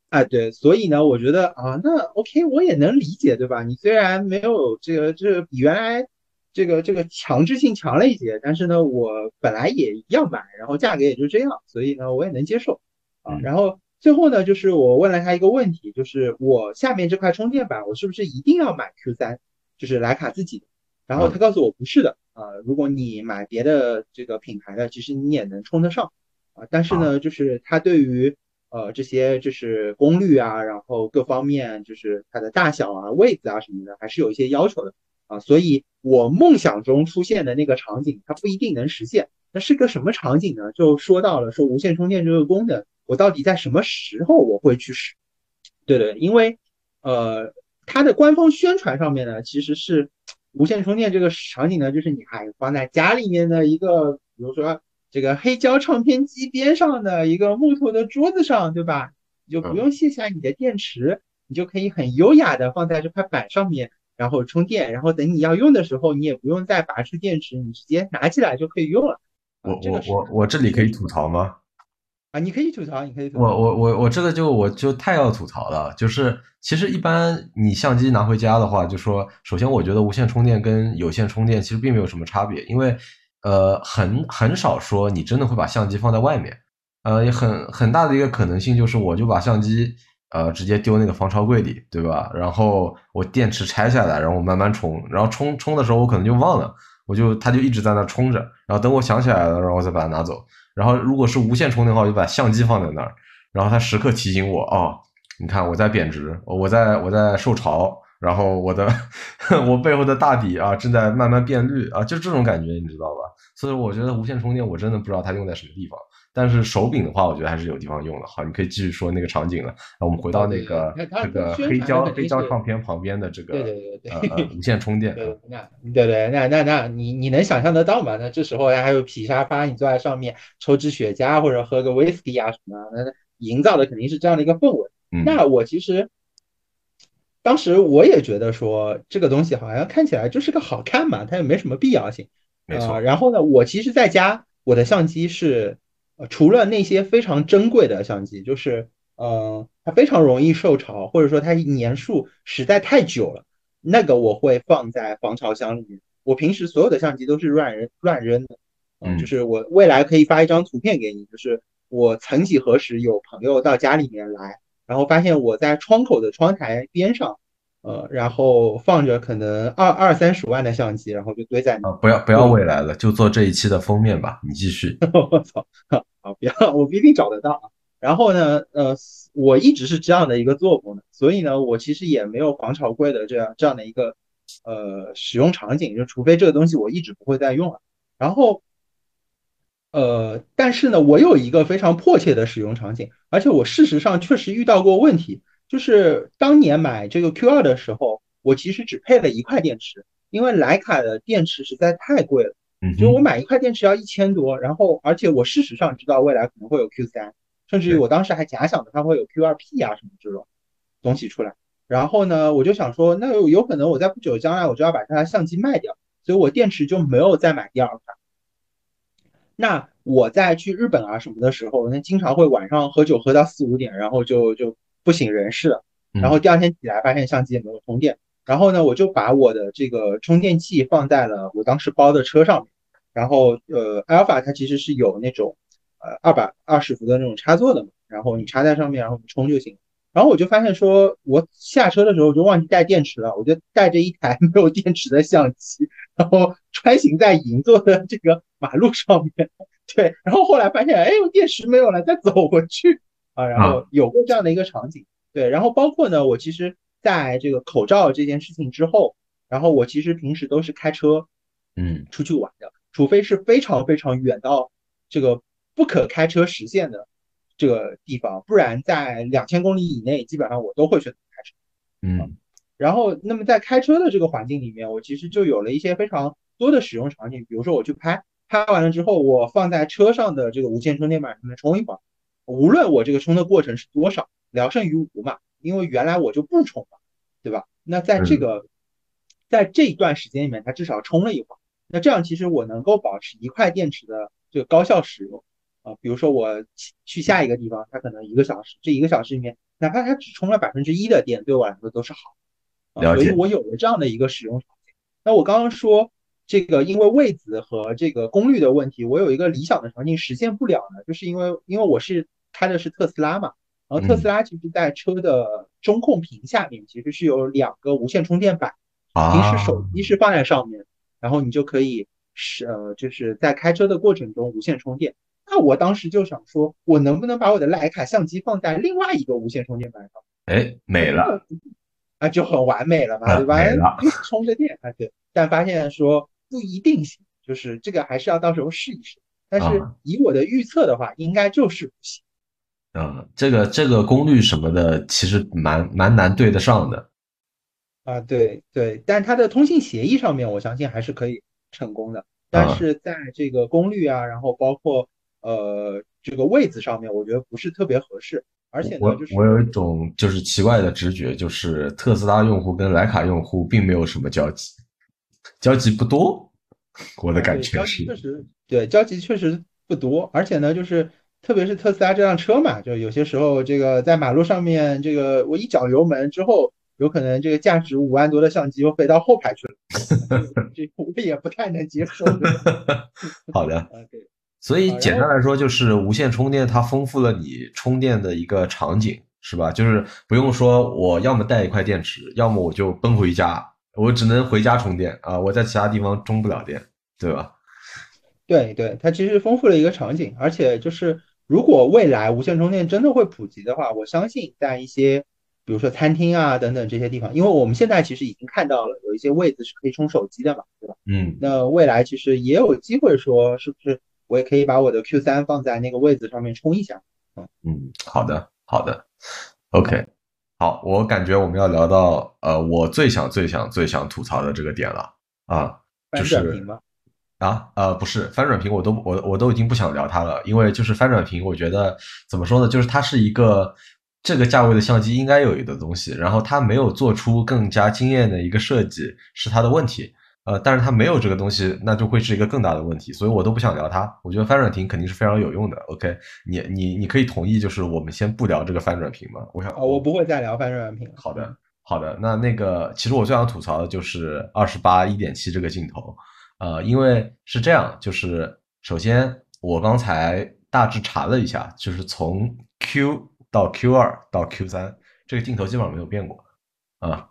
哎，对，所以呢，我觉得啊，那 OK，我也能理解，对吧？你虽然没有这个，这比原来这个这个强制性强了一些，但是呢，我本来也一样买，然后价格也就这样，所以呢，我也能接受啊，然后。最后呢，就是我问了他一个问题，就是我下面这块充电板，我是不是一定要买 Q 三，就是徕卡自己的？然后他告诉我不是的，啊，如果你买别的这个品牌的，其实你也能充得上，啊，但是呢，就是它对于呃这些就是功率啊，然后各方面就是它的大小啊、位置啊什么的，还是有一些要求的，啊，所以我梦想中出现的那个场景，它不一定能实现。那是个什么场景呢？就说到了说无线充电这个功能。我到底在什么时候我会去使？对对，因为呃，它的官方宣传上面呢，其实是无线充电这个场景呢，就是你还放在家里面的一个，比如说这个黑胶唱片机边上的一个木头的桌子上，对吧？你就不用卸下你的电池，你就可以很优雅的放在这块板上面，然后充电，然后等你要用的时候，你也不用再拔出电池，你直接拿起来就可以用了。我我我我这里可以吐槽吗？啊，你可以吐槽，你可以。我我我我这个就我就太要吐槽了，就是其实一般你相机拿回家的话，就说首先我觉得无线充电跟有线充电其实并没有什么差别，因为呃很很少说你真的会把相机放在外面，呃也很很大的一个可能性就是我就把相机呃，直接丢那个防潮柜里，对吧？然后我电池拆下来，然后我慢慢充，然后充充的时候我可能就忘了，我就它就一直在那充着，然后等我想起来了，然后我再把它拿走。然后如果是无线充电的话，我就把相机放在那儿，然后它时刻提醒我，啊，你看我在贬值，我在我在受潮。然后我的 我背后的大底啊正在慢慢变绿啊，就这种感觉，你知道吧？所以我觉得无线充电我真的不知道它用在什么地方。但是手柄的话，我觉得还是有地方用的。好，你可以继续说那个场景了。那我们回到那个这个黑胶黑胶唱片旁边的这个对对对对无线充电。对，那对对，那那那你你能想象得到吗？那这时候还有皮沙发，你坐在上面抽支雪茄或者喝个威士忌啊什么，那营造的肯定是这样的一个氛围。那我其实。当时我也觉得说这个东西好像看起来就是个好看嘛，它也没什么必要性。没错。然后呢，我其实在家我的相机是，除了那些非常珍贵的相机，就是呃它非常容易受潮，或者说它年数实在太久了，那个我会放在防潮箱里面。我平时所有的相机都是乱扔乱扔的，嗯，就是我未来可以发一张图片给你，就是我曾几何时有朋友到家里面来。然后发现我在窗口的窗台边上，呃，然后放着可能二二三十万的相机，然后就堆在那。不要不要未来了，就做这一期的封面吧。你继续。我操，好不要，我不一定找得到。然后呢，呃，我一直是这样的一个作风的，所以呢，我其实也没有防潮柜的这样这样的一个呃使用场景，就除非这个东西我一直不会再用了。然后。呃，但是呢，我有一个非常迫切的使用场景，而且我事实上确实遇到过问题，就是当年买这个 Q 二的时候，我其实只配了一块电池，因为徕卡的电池实在太贵了，就我买一块电池要一千多，然后而且我事实上知道未来可能会有 Q 三，甚至于我当时还假想着它会有 Q 二 P 啊什么这种东西出来，然后呢，我就想说，那有可能我在不久将来我就要把它的相机卖掉，所以我电池就没有再买第二块。那我在去日本啊什么的时候，那经常会晚上喝酒喝到四五点，然后就就不省人事了。然后第二天起来发现相机也没有充电，然后呢，我就把我的这个充电器放在了我当时包的车上面。然后呃，Alpha 它其实是有那种呃二百二十伏的那种插座的嘛，然后你插在上面，然后你充就行。然后我就发现说，我下车的时候就忘记带电池了，我就带着一台 没有电池的相机，然后穿行在银座的这个马路上面。对，然后后来发现，哎，我电池没有了，再走回去啊。然后有过这样的一个场景。对，然后包括呢，我其实在这个口罩这件事情之后，然后我其实平时都是开车，嗯，出去玩的，除非是非常非常远到这个不可开车实现的。这个地方，不然在两千公里以内，基本上我都会选择开车。嗯，然后，那么在开车的这个环境里面，我其实就有了一些非常多的使用场景。比如说，我去拍拍完了之后，我放在车上的这个无线充电板上面充一会儿，无论我这个充的过程是多少，聊胜于无嘛。因为原来我就不充嘛，对吧？那在这个在这一段时间里面，它至少充了一会儿。那这样其实我能够保持一块电池的这个高效使用。啊，比如说我去下一个地方，它可能一个小时，这一个小时里面，哪怕它只充了百分之一的电，对我来说都是好。了解。所以我有了这样的一个使用场景。那我刚刚说这个，因为位子和这个功率的问题，我有一个理想的场景实现不了呢，就是因为因为我是开的是特斯拉嘛，然后特斯拉其实在车的中控屏下面其实是有两个无线充电板，平时手机是放在上面，然后你就可以是呃就是在开车的过程中无线充电。那我当时就想说，我能不能把我的徕卡相机放在另外一个无线充电板上？哎，没了，啊，就很完美了嘛，对吧？充着电啊，对。但发现说不一定行，就是这个还是要到时候试一试。但是以我的预测的话，应该就是不行。嗯，这个这个功率什么的，其实蛮蛮难对得上的。啊，对对，但它的通信协议上面，我相信还是可以成功的。但是在这个功率啊，然后包括。呃，这个位置上面我觉得不是特别合适，而且呢就是我有一种就是奇怪的直觉，就是特斯拉用户跟徕卡用户并没有什么交集，交集不多，我的感觉是。确实，对，交集确实不多，而且呢，就是特别是特斯拉这辆车嘛，就有些时候这个在马路上面，这个我一脚油门之后，有可能这个价值五万多的相机又飞到后排去了，这我也不太能接受。好的。所以简单来说，就是无线充电它丰富了你充电的一个场景，是吧？就是不用说我要么带一块电池，要么我就奔回家，我只能回家充电啊，我在其他地方充不了电，对吧？对对，它其实丰富了一个场景，而且就是如果未来无线充电真的会普及的话，我相信在一些比如说餐厅啊等等这些地方，因为我们现在其实已经看到了有一些位子是可以充手机的嘛，对吧？嗯，那未来其实也有机会说，是不是我也可以把我的 Q 三放在那个位子上面充一下？嗯。嗯，好的好的，OK，好，我感觉我们要聊到呃，我最想最想最想吐槽的这个点了。啊，就是啊呃不是翻转屏，我都我我都已经不想聊它了，因为就是翻转屏，我觉得怎么说呢，就是它是一个。这个价位的相机应该有的东西，然后它没有做出更加惊艳的一个设计，是它的问题。呃，但是它没有这个东西，那就会是一个更大的问题。所以我都不想聊它。我觉得翻转屏肯定是非常有用的。OK，你你你可以同意，就是我们先不聊这个翻转屏吗？我想，哦，我不会再聊翻转屏。好的，好的。那那个，其实我最想吐槽的就是二十八一点七这个镜头。呃，因为是这样，就是首先我刚才大致查了一下，就是从 Q。到 Q 二到 Q 三，这个镜头基本上没有变过，啊，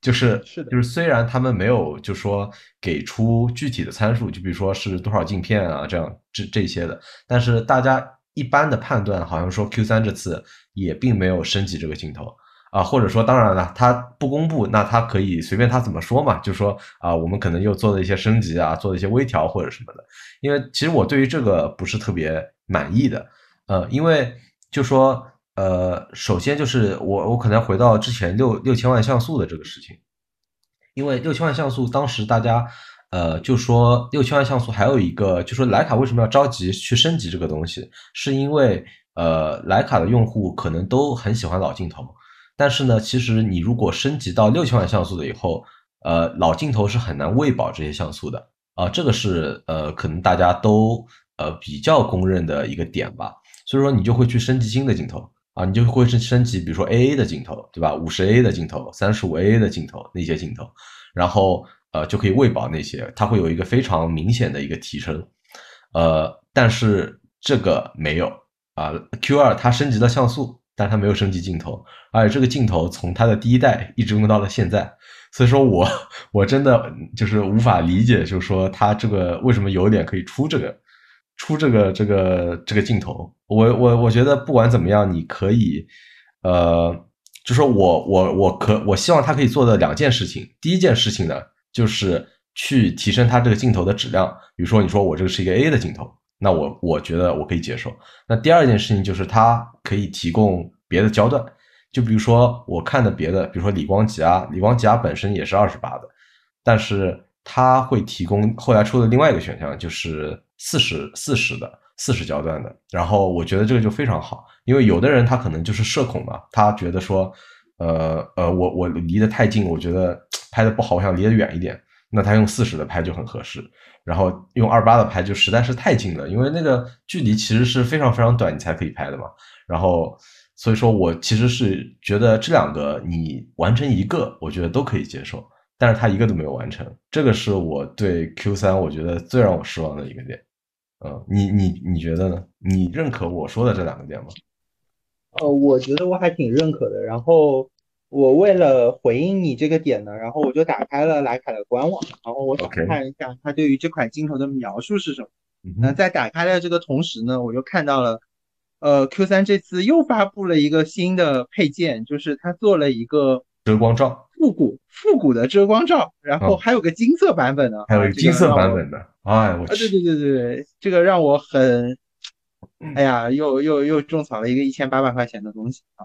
就是是的，就是虽然他们没有就说给出具体的参数，就比如说是多少镜片啊这样这这些的，但是大家一般的判断好像说 Q 三这次也并没有升级这个镜头啊，或者说当然了，他不公布，那他可以随便他怎么说嘛，就说啊我们可能又做了一些升级啊，做了一些微调或者什么的，因为其实我对于这个不是特别满意的，呃，因为就说。呃，首先就是我我可能回到之前六六千万像素的这个事情，因为六千万像素当时大家呃就说六千万像素还有一个就说徕卡为什么要着急去升级这个东西，是因为呃徕卡的用户可能都很喜欢老镜头，但是呢，其实你如果升级到六千万像素的以后，呃老镜头是很难喂饱这些像素的啊，这个是呃可能大家都呃比较公认的一个点吧，所以说你就会去升级新的镜头。啊，你就会是升级，比如说 A A 的镜头，对吧？五十 A 的镜头，三十五 A A 的镜头，那些镜头，然后呃就可以喂饱那些，它会有一个非常明显的一个提升，呃，但是这个没有啊，Q 二它升级了像素，但它没有升级镜头，而且这个镜头从它的第一代一直用到了现在，所以说我我真的就是无法理解，就是说它这个为什么有点可以出这个。出这个这个这个镜头，我我我觉得不管怎么样，你可以，呃，就说我我我可我希望它可以做的两件事情。第一件事情呢，就是去提升它这个镜头的质量。比如说，你说我这个是一个 A 的镜头，那我我觉得我可以接受。那第二件事情就是它可以提供别的焦段，就比如说我看的别的，比如说李光吉啊，李光吉啊本身也是二十八的，但是它会提供后来出的另外一个选项，就是。四十四十的四十焦段的，然后我觉得这个就非常好，因为有的人他可能就是社恐嘛，他觉得说，呃呃，我我离得太近，我觉得拍的不好，我想离得远一点，那他用四十的拍就很合适，然后用二八的拍就实在是太近了，因为那个距离其实是非常非常短，你才可以拍的嘛。然后所以说我其实是觉得这两个你完成一个，我觉得都可以接受，但是他一个都没有完成，这个是我对 Q 三我觉得最让我失望的一个点。嗯，你你你觉得呢？你认可我说的这两个点吗？呃，我觉得我还挺认可的。然后我为了回应你这个点呢，然后我就打开了徕卡的官网，然后我想看一下它对于这款镜头的描述是什么。那在打开的这个同时呢，我就看到了，呃，Q 三这次又发布了一个新的配件，就是它做了一个遮光罩。复古复古的遮光罩，然后还有个金色版本的，还有金色版本的，哎，我去，对对对对，这个让我很，哎呀，又又又种草了一个一千八百块钱的东西啊，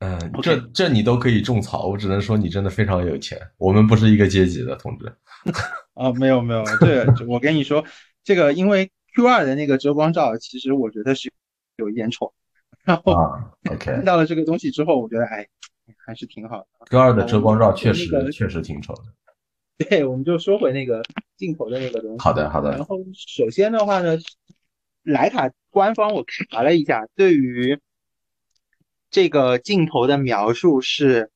嗯，这这你都可以种草，我只能说你真的非常有钱，我们不是一个阶级的同志，啊，没有没有，这我跟你说，这个因为 Q 二的那个遮光罩，其实我觉得是有一点丑，然后啊 OK 看到了这个东西之后，我觉得哎。还是挺好的。Q 二的遮光罩确实确实挺丑的。对，我们就说回那个镜头的那个东西。好的，好的。然后首先的话呢，莱卡官方我查了一下，对于这个镜头的描述是，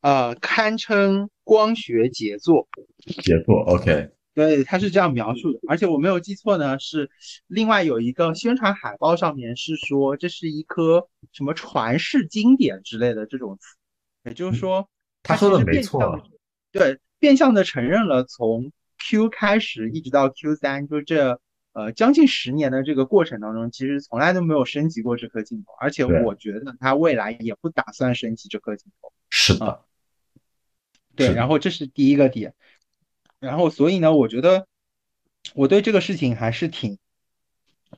呃，堪称光学杰作。杰作，OK。对，他是这样描述的，而且我没有记错呢，是另外有一个宣传海报上面是说这是一颗什么传世经典之类的这种词，也就是说，他说的没错，对，变相的承认了从 Q 开始一直到 Q 三，就这呃将近十年的这个过程当中，其实从来都没有升级过这颗镜头，而且我觉得它未来也不打算升级这颗镜头。是的，对，然后这是第一个点。然后，所以呢，我觉得我对这个事情还是挺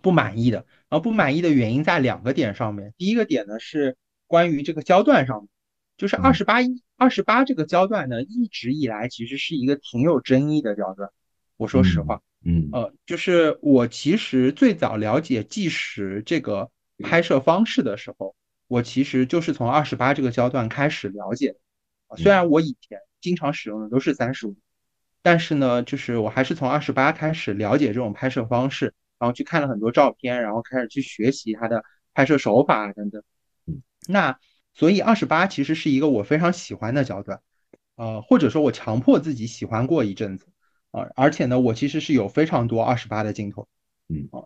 不满意的。然后不满意的原因在两个点上面。第一个点呢是关于这个焦段上面，就是二十八一二十八这个焦段呢，一直以来其实是一个挺有争议的焦段。我说实话，嗯，呃，就是我其实最早了解计时这个拍摄方式的时候，我其实就是从二十八这个焦段开始了解的。虽然我以前经常使用的都是三十五。但是呢，就是我还是从二十八开始了解这种拍摄方式，然后去看了很多照片，然后开始去学习它的拍摄手法等等。那所以二十八其实是一个我非常喜欢的焦段，呃，或者说我强迫自己喜欢过一阵子啊。而且呢，我其实是有非常多二十八的镜头，嗯啊。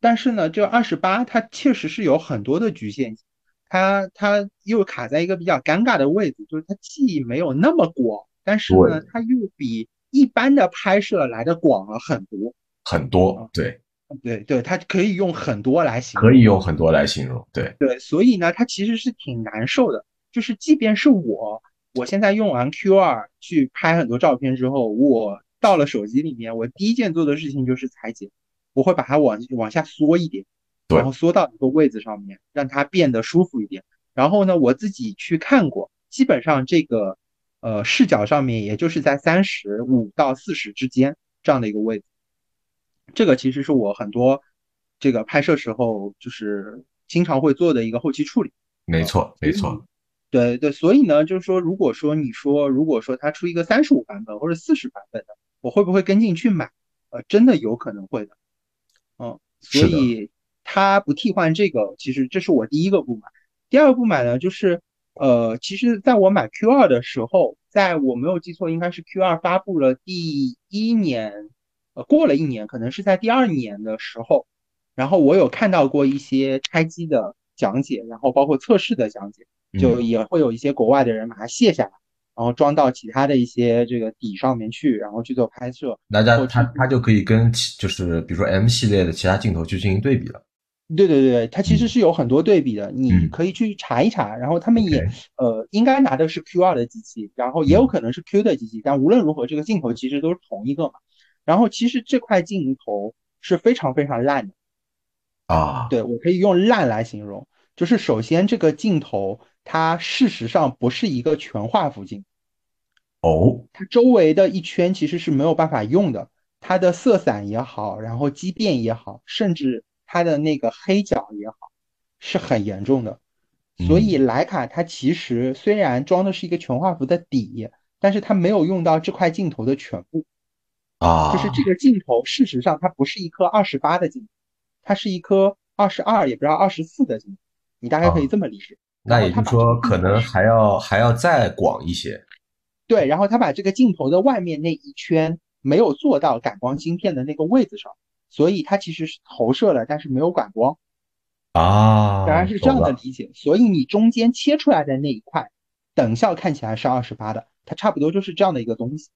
但是呢，这二十八它确实是有很多的局限性，它它又卡在一个比较尴尬的位置，就是它既没有那么广，但是呢，它又比一般的拍摄来的广了很多，很多，对，对对，它可以用很多来形容，可以用很多来形容，对对，所以呢，它其实是挺难受的。就是即便是我，我现在用完 Q 二去拍很多照片之后，我到了手机里面，我第一件做的事情就是裁剪，我会把它往往下缩一点，然后缩到一个位置上面，让它变得舒服一点。然后呢，我自己去看过，基本上这个。呃，视角上面也就是在三十五到四十之间这样的一个位置，这个其实是我很多这个拍摄时候就是经常会做的一个后期处理。没错，没错。对对，所以呢，就是说，如果说你说，如果说它出一个三十五版本或者四十版本的，我会不会跟进去买？呃，真的有可能会的。嗯，所以它不替换这个，其实这是我第一个不买。第二个不买呢，就是。呃，其实在我买 Q 二的时候，在我没有记错，应该是 Q 二发布了第一年，呃，过了一年，可能是在第二年的时候，然后我有看到过一些拆机的讲解，然后包括测试的讲解，就也会有一些国外的人把它卸下来，然后装到其他的一些这个底上面去，然后去做拍摄。那家他他就可以跟其就是比如说 M 系列的其他镜头去进行对比了。对对对，它其实是有很多对比的，你可以去查一查。然后他们也呃，应该拿的是 Q 二的机器，然后也有可能是 Q 的机器，但无论如何，这个镜头其实都是同一个嘛。然后其实这块镜头是非常非常烂的啊，对我可以用烂来形容。就是首先这个镜头它事实上不是一个全画幅镜，哦，它周围的一圈其实是没有办法用的，它的色散也好，然后畸变也好，甚至。它的那个黑角也好，是很严重的，所以徕卡它其实虽然装的是一个全画幅的底，但是它没有用到这块镜头的全部啊，就是这个镜头事实上它不是一颗二十八的镜头，它是一颗二十二也不知道二十四的镜头，你大概可以这么理解。那也就是说，可能还要还要再广一些。对，然后他把这个镜头的外面那一圈没有做到感光芯片的那个位置上。所以它其实是投射了，但是没有感光啊，当然是这样的理解。所以你中间切出来的那一块，等效看起来是二十八的，它差不多就是这样的一个东西。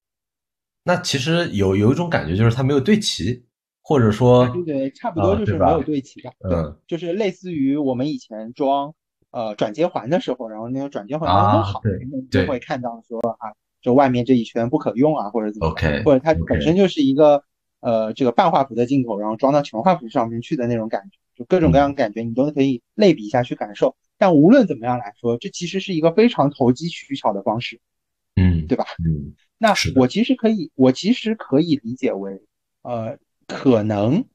那其实有有一种感觉，就是它没有对齐，或者说对对，差不多就是没有对齐的。嗯，就是类似于我们以前装呃转接环的时候，然后那个转接环没弄好，就会看到说啊，就外面这一圈不可用啊，或者怎么或者它本身就是一个。呃，这个半画幅的镜头，然后装到全画幅上面去的那种感觉，就各种各样的感觉，你都可以类比一下去感受。但无论怎么样来说，这其实是一个非常投机取巧的方式，嗯，对吧？嗯，那我其实可以，我其实可以理解为，呃，可能，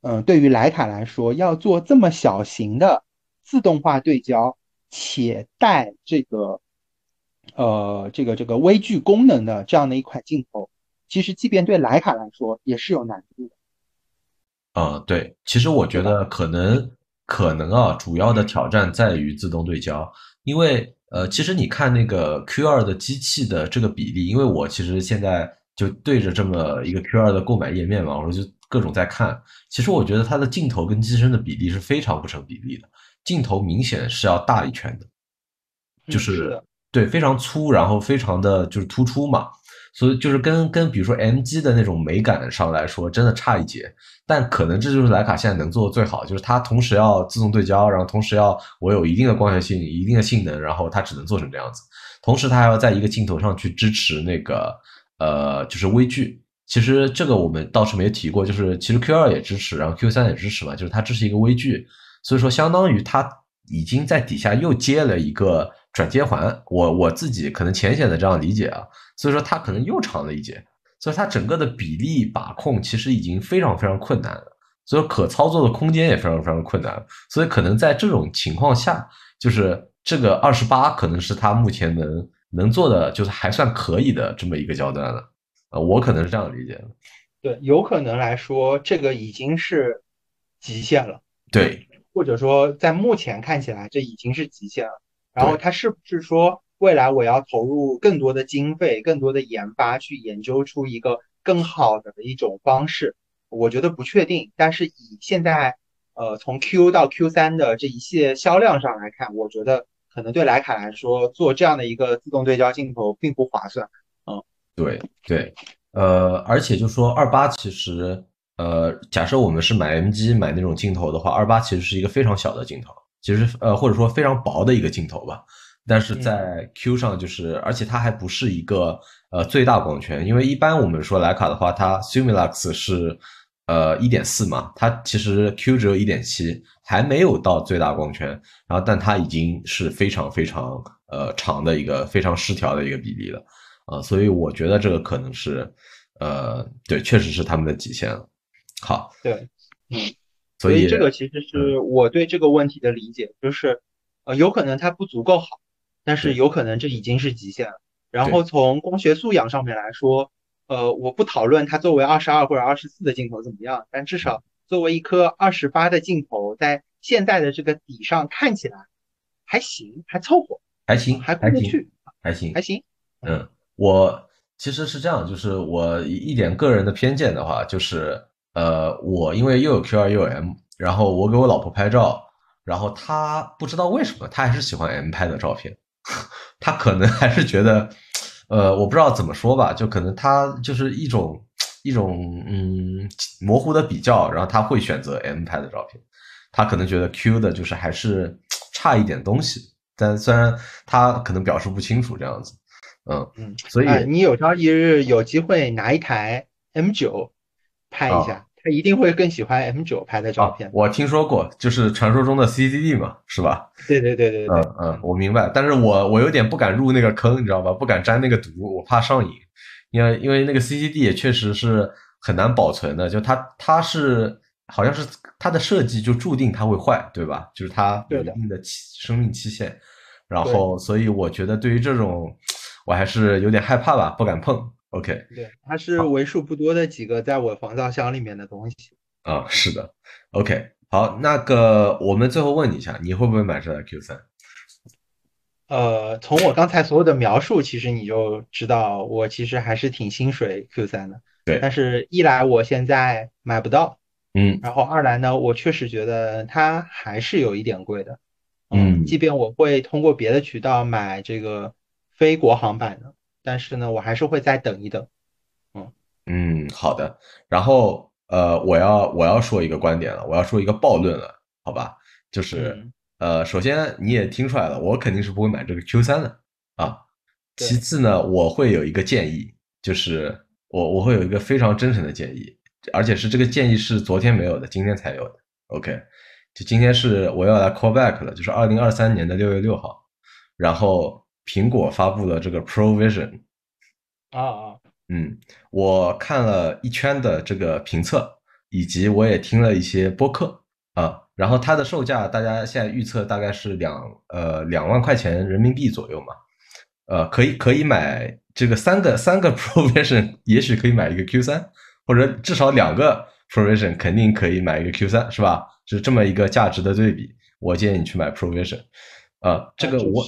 嗯，对于徕卡来说，要做这么小型的自动化对焦，且带这个，呃，这个这个微距功能的这样的一款镜头。其实，即便对徕卡来说，也是有难度的。呃，对，其实我觉得可能可能啊，主要的挑战在于自动对焦，因为呃，其实你看那个 Q 二的机器的这个比例，因为我其实现在就对着这么一个 Q 二的购买页面嘛，我就各种在看。其实我觉得它的镜头跟机身的比例是非常不成比例的，镜头明显是要大一圈的，就是对非常粗，然后非常的就是突出嘛。所以就是跟跟比如说 M G 的那种美感上来说，真的差一截。但可能这就是徕卡现在能做的最好，就是它同时要自动对焦，然后同时要我有一定的光学性、一定的性能，然后它只能做成这样子。同时它还要在一个镜头上去支持那个呃，就是微距。其实这个我们倒是没提过，就是其实 Q 二也支持，然后 Q 三也支持嘛，就是它支持一个微距。所以说相当于它已经在底下又接了一个转接环。我我自己可能浅显的这样理解啊。所以说它可能又长了一截，所以它整个的比例把控其实已经非常非常困难了，所以可操作的空间也非常非常困难，所以可能在这种情况下，就是这个二十八可能是他目前能能做的就是还算可以的这么一个焦段了，啊，我可能是这样理解的。对，有可能来说这个已经是极限了，对，或者说在目前看起来这已经是极限了，然后它是不是说？未来我要投入更多的经费、更多的研发，去研究出一个更好的一种方式。我觉得不确定，但是以现在，呃，从 Q 到 Q 三的这一系列销量上来看，我觉得可能对徕卡来说，做这样的一个自动对焦镜头并不划算。嗯，对对，呃，而且就说二八其实，呃，假设我们是买 M 机买那种镜头的话，二八其实是一个非常小的镜头，其实呃或者说非常薄的一个镜头吧。但是在 Q 上就是，而且它还不是一个呃最大光圈，因为一般我们说徕卡的话，它 Summilux 是呃一点四嘛，它其实 Q 只有一点七，还没有到最大光圈，然后但它已经是非常非常呃长的一个非常失调的一个比例了啊，所以我觉得这个可能是呃对，确实是他们的极限了。好，对，嗯，所以这个其实是我对这个问题的理解，就是呃有可能它不足够好。但是有可能这已经是极限了。然后从光学素养上面来说，呃，我不讨论它作为二十二或者二十四的镜头怎么样，但至少作为一颗二十八的镜头，在现在的这个底上看起来还行，还凑合，还行，还过得去，还行，还行。嗯，我其实是这样，就是我一点个人的偏见的话，就是呃，我因为又有 Q 二又有 M，然后我给我老婆拍照，然后她不知道为什么，她还是喜欢 M 拍的照片。她可能还是觉得，呃，我不知道怎么说吧，就可能她就是一种一种嗯模糊的比较，然后她会选择 M 拍的照片，她可能觉得 Q 的就是还是差一点东西，但虽然她可能表示不清楚这样子，嗯嗯，所以你有朝一日有机会拿一台 M 九拍一下。他一定会更喜欢 M 九拍的照片。我听说过，就是传说中的 CCD 嘛，是吧？对对对对对。嗯嗯，我明白。但是我我有点不敢入那个坑，你知道吧？不敢沾那个毒，我怕上瘾。因为因为那个 CCD 也确实是很难保存的，就它它是好像是它的设计就注定它会坏，对吧？就是它有一定的期生命期限。然后，所以我觉得对于这种，我还是有点害怕吧，不敢碰。OK，对，它是为数不多的几个在我防盗箱里面的东西。啊，是的，OK，好，那个我们最后问你一下，你会不会买这台 Q 三？呃，从我刚才所有的描述，其实你就知道我其实还是挺心水 Q 三的。对，但是一来我现在买不到，嗯，然后二来呢，我确实觉得它还是有一点贵的，嗯，即便我会通过别的渠道买这个非国行版的。但是呢，我还是会再等一等。嗯嗯，好的。然后呃，我要我要说一个观点了，我要说一个暴论了，好吧？就是呃，首先你也听出来了，我肯定是不会买这个 Q 三的啊。其次呢，我会有一个建议，就是我我会有一个非常真诚的建议，而且是这个建议是昨天没有的，今天才有的。OK，就今天是我要来 call back 了，就是二零二三年的六月六号，然后。苹果发布的这个 Pro Vision，啊啊，嗯，我看了一圈的这个评测，以及我也听了一些播客啊，然后它的售价大家现在预测大概是两呃两万块钱人民币左右嘛，呃，可以可以买这个三个三个 Pro Vision，也许可以买一个 Q 三，或者至少两个 Pro Vision 肯定可以买一个 Q 三，是吧？是这么一个价值的对比，我建议你去买 Pro Vision，啊，这个我。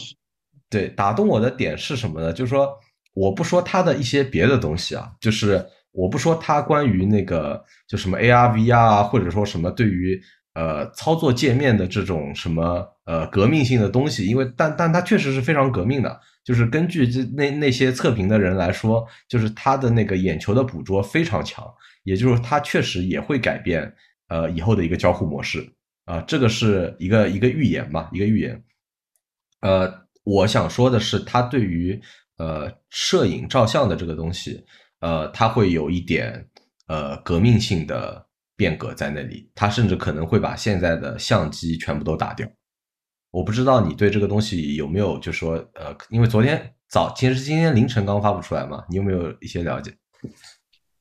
对，打动我的点是什么呢？就是说，我不说它的一些别的东西啊，就是我不说它关于那个就什么 AR、VR 啊，或者说什么对于呃操作界面的这种什么呃革命性的东西，因为但但它确实是非常革命的，就是根据这那那些测评的人来说，就是它的那个眼球的捕捉非常强，也就是它确实也会改变呃以后的一个交互模式啊，这个是一个一个预言嘛，一个预言。呃，我想说的是，他对于。呃，摄影照相的这个东西，呃，他会有一点呃革命性的变革在那里，他甚至可能会把现在的相机全部都打掉。我不知道你对这个东西有没有，就说呃，因为昨天早，其实今天凌晨刚发布出来嘛，你有没有一些了解？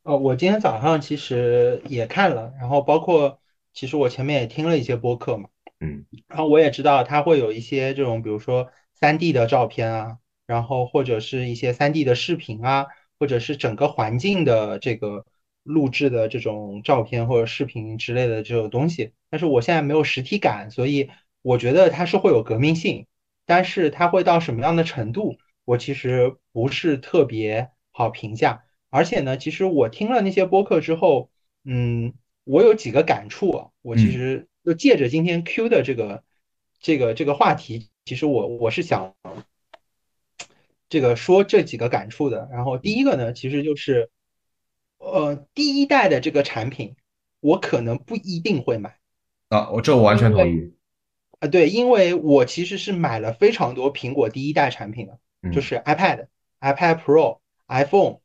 哦，我今天早上其实也看了，然后包括其实我前面也听了一些播客嘛，嗯，然后我也知道它会有一些这种，比如说三 D 的照片啊。然后或者是一些三 D 的视频啊，或者是整个环境的这个录制的这种照片或者视频之类的这种东西，但是我现在没有实体感，所以我觉得它是会有革命性，但是它会到什么样的程度，我其实不是特别好评价。而且呢，其实我听了那些播客之后，嗯，我有几个感触，我其实就借着今天 Q 的这个这个这个话题，其实我我是想。这个说这几个感触的，然后第一个呢，其实就是，呃，第一代的这个产品，我可能不一定会买啊，我这我完全同意。啊，对，因为我其实是买了非常多苹果第一代产品的，就是 iPad、iPad Pro、iPhone，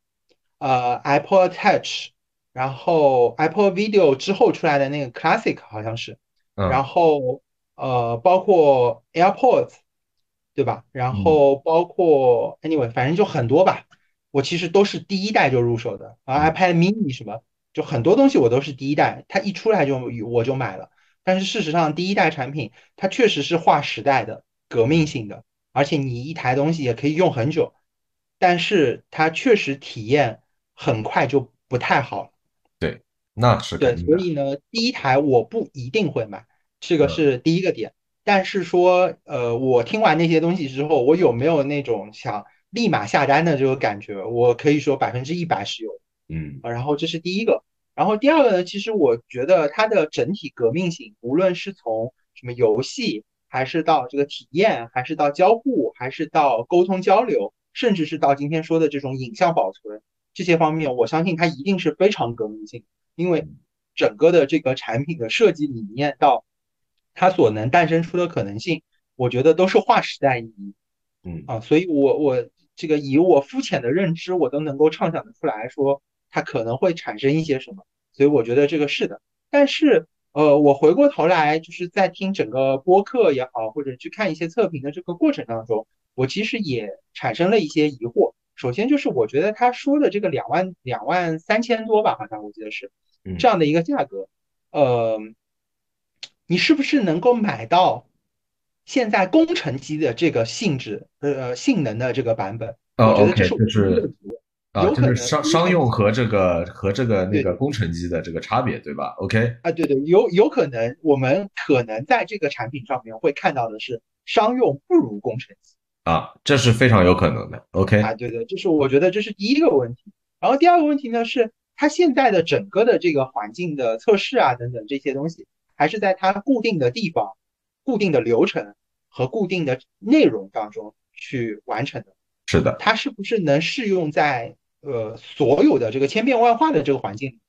呃，Apple Touch，然后 Apple Video 之后出来的那个 Classic 好像是，然后呃，包括 AirPods。对吧？然后包括 anyway，反正就很多吧。我其实都是第一代就入手的，啊，iPad mini 什么，就很多东西我都是第一代，它一出来就我就买了。但是事实上，第一代产品它确实是划时代的、革命性的，而且你一台东西也可以用很久。但是它确实体验很快就不太好了。对，那是对，所以呢，第一台我不一定会买，这个是第一个点。但是说，呃，我听完那些东西之后，我有没有那种想立马下单的这个感觉？我可以说百分之一百是有，嗯，然后这是第一个，然后第二个呢？其实我觉得它的整体革命性，无论是从什么游戏，还是到这个体验，还是到交互，还是到沟通交流，甚至是到今天说的这种影像保存这些方面，我相信它一定是非常革命性，因为整个的这个产品的设计理念到。它所能诞生出的可能性，我觉得都是划时代意义。嗯啊，所以我我这个以我肤浅的认知，我都能够畅想得出来说它可能会产生一些什么。所以我觉得这个是的。但是呃，我回过头来就是在听整个播客也好，或者去看一些测评的这个过程当中，我其实也产生了一些疑惑。首先就是我觉得他说的这个两万两万三千多吧，好像我记得是这样的一个价格，呃。你是不是能够买到现在工程机的这个性质呃性能的这个版本？啊，OK，就是啊，就是商商用和这个和这个那个工程机的这个差别，对吧？OK，啊，对对，有有可能我们可能在这个产品上面会看到的是商用不如工程机啊，这是非常有可能的。OK，啊，对对，就是我觉得这是第一个问题。然后第二个问题呢，是它现在的整个的这个环境的测试啊等等这些东西。还是在它固定的地方、固定的流程和固定的内容当中去完成的。是的，它是不是能适用在呃所有的这个千变万化的这个环境？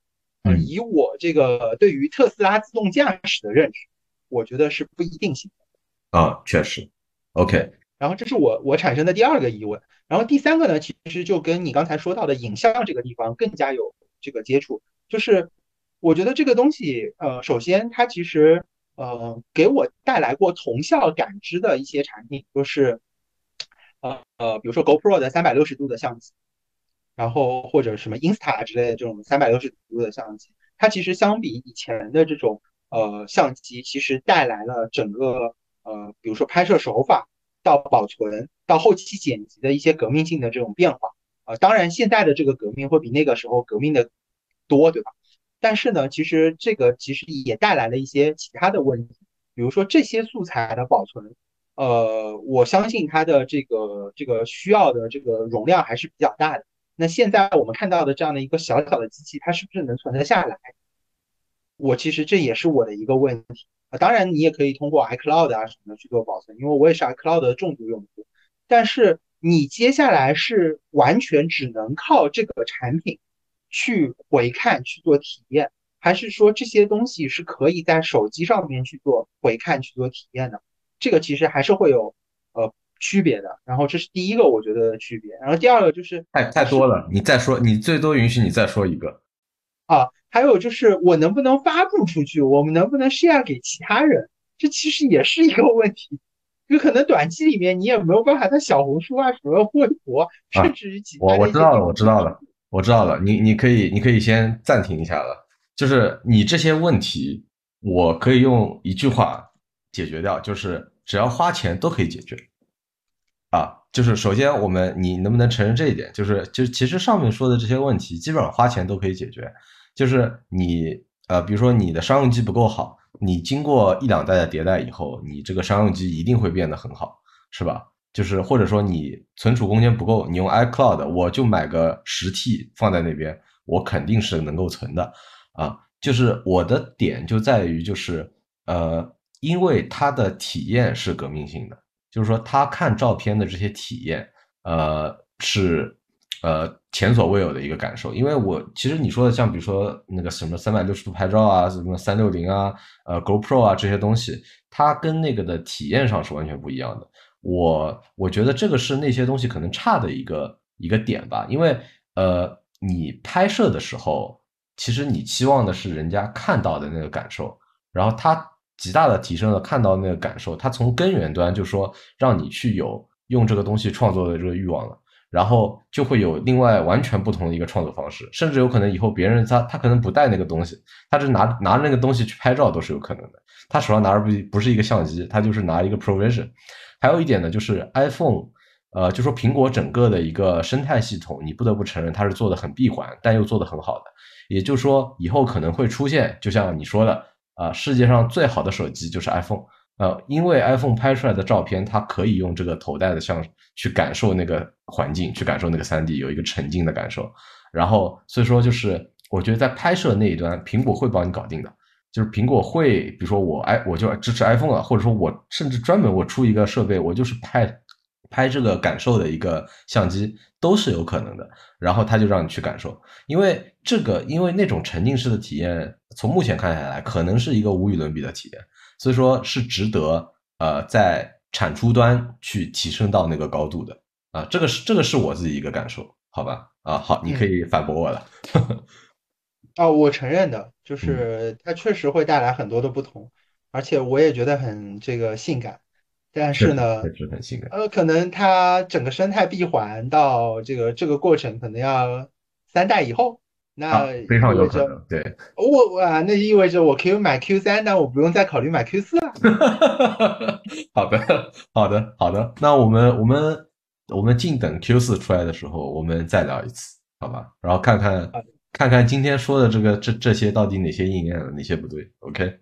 嗯，以我这个对于特斯拉自动驾驶的认识，我觉得是不一定行的。啊，确实。OK。然后这是我我产生的第二个疑问。然后第三个呢，其实就跟你刚才说到的影像这个地方更加有这个接触，就是。我觉得这个东西，呃，首先它其实，呃，给我带来过同效感知的一些产品，就是，呃呃，比如说 GoPro 的三百六十度的相机，然后或者什么 Insta 之类的这种三百六十度的相机，它其实相比以前的这种呃相机，其实带来了整个呃，比如说拍摄手法到保存到后期剪辑的一些革命性的这种变化呃。当然，现在的这个革命会比那个时候革命的多，对吧？但是呢，其实这个其实也带来了一些其他的问题，比如说这些素材的保存，呃，我相信它的这个这个需要的这个容量还是比较大的。那现在我们看到的这样的一个小小的机器，它是不是能存得下来？我其实这也是我的一个问题啊。当然，你也可以通过 iCloud 啊什么的去做保存，因为我也是 iCloud 的重度用户。但是你接下来是完全只能靠这个产品去回看去做体验，还是说这些东西是可以在手机上面去做回看去做体验的？这个其实还是会有呃区别的。然后这是第一个我觉得的区别。然后第二个就是太太多了，你再说，你最多允许你再说一个啊。还有就是我能不能发布出去？我们能不能 share 给其他人？这其实也是一个问题。有可能短期里面你也没有办法在小红书啊、什么微博，甚至于其他我我知道了，我知道了，我知道了。你你可以你可以先暂停一下了。就是你这些问题，我可以用一句话解决掉，就是只要花钱都可以解决。啊，就是首先我们你能不能承认这一点？就是就其实上面说的这些问题，基本上花钱都可以解决。就是你呃，比如说你的商用机不够好，你经过一两代的迭代以后，你这个商用机一定会变得很好，是吧？就是或者说你存储空间不够，你用 iCloud，我就买个十 T 放在那边，我肯定是能够存的啊。就是我的点就在于，就是呃，因为它的体验是革命性的，就是说他看照片的这些体验，呃，是。呃，前所未有的一个感受，因为我其实你说的像比如说那个什么三百六十度拍照啊，什么三六零啊，呃，GoPro 啊这些东西，它跟那个的体验上是完全不一样的。我我觉得这个是那些东西可能差的一个一个点吧，因为呃，你拍摄的时候，其实你期望的是人家看到的那个感受，然后它极大的提升了看到那个感受，它从根源端就说让你去有用这个东西创作的这个欲望了。然后就会有另外完全不同的一个创作方式，甚至有可能以后别人他他可能不带那个东西，他是拿拿着那个东西去拍照都是有可能的。他手上拿着不不是一个相机，他就是拿一个 Provision。还有一点呢，就是 iPhone，呃，就说苹果整个的一个生态系统，你不得不承认它是做的很闭环，但又做的很好的。也就是说，以后可能会出现，就像你说的，啊，世界上最好的手机就是 iPhone。呃，因为 iPhone 拍出来的照片，它可以用这个头戴的像去感受那个环境，去感受那个三 D，有一个沉浸的感受。然后，所以说就是我觉得在拍摄那一端，苹果会帮你搞定的。就是苹果会，比如说我 i 我就支持 iPhone 了，或者说我甚至专门我出一个设备，我就是拍拍这个感受的一个相机，都是有可能的。然后他就让你去感受，因为这个，因为那种沉浸式的体验，从目前看下来，可能是一个无与伦比的体验。所以说，是值得呃在产出端去提升到那个高度的啊，这个是这个是我自己一个感受，好吧？啊，好，你可以反驳我了。哦，我承认的，就是它确实会带来很多的不同，而且我也觉得很这个性感，但是呢，确实很性感。呃，可能它整个生态闭环到这个这个过程，可能要三代以后。那非常有可能，对，我我啊，那意味着我可以买 Q 三，但我不用再考虑买 Q 四了。好的，好的，好的。那我们我们我们静等 Q 四出来的时候，我们再聊一次，好吧？然后看看看看今天说的这个这这些到底哪些应验了，哪些不对？OK。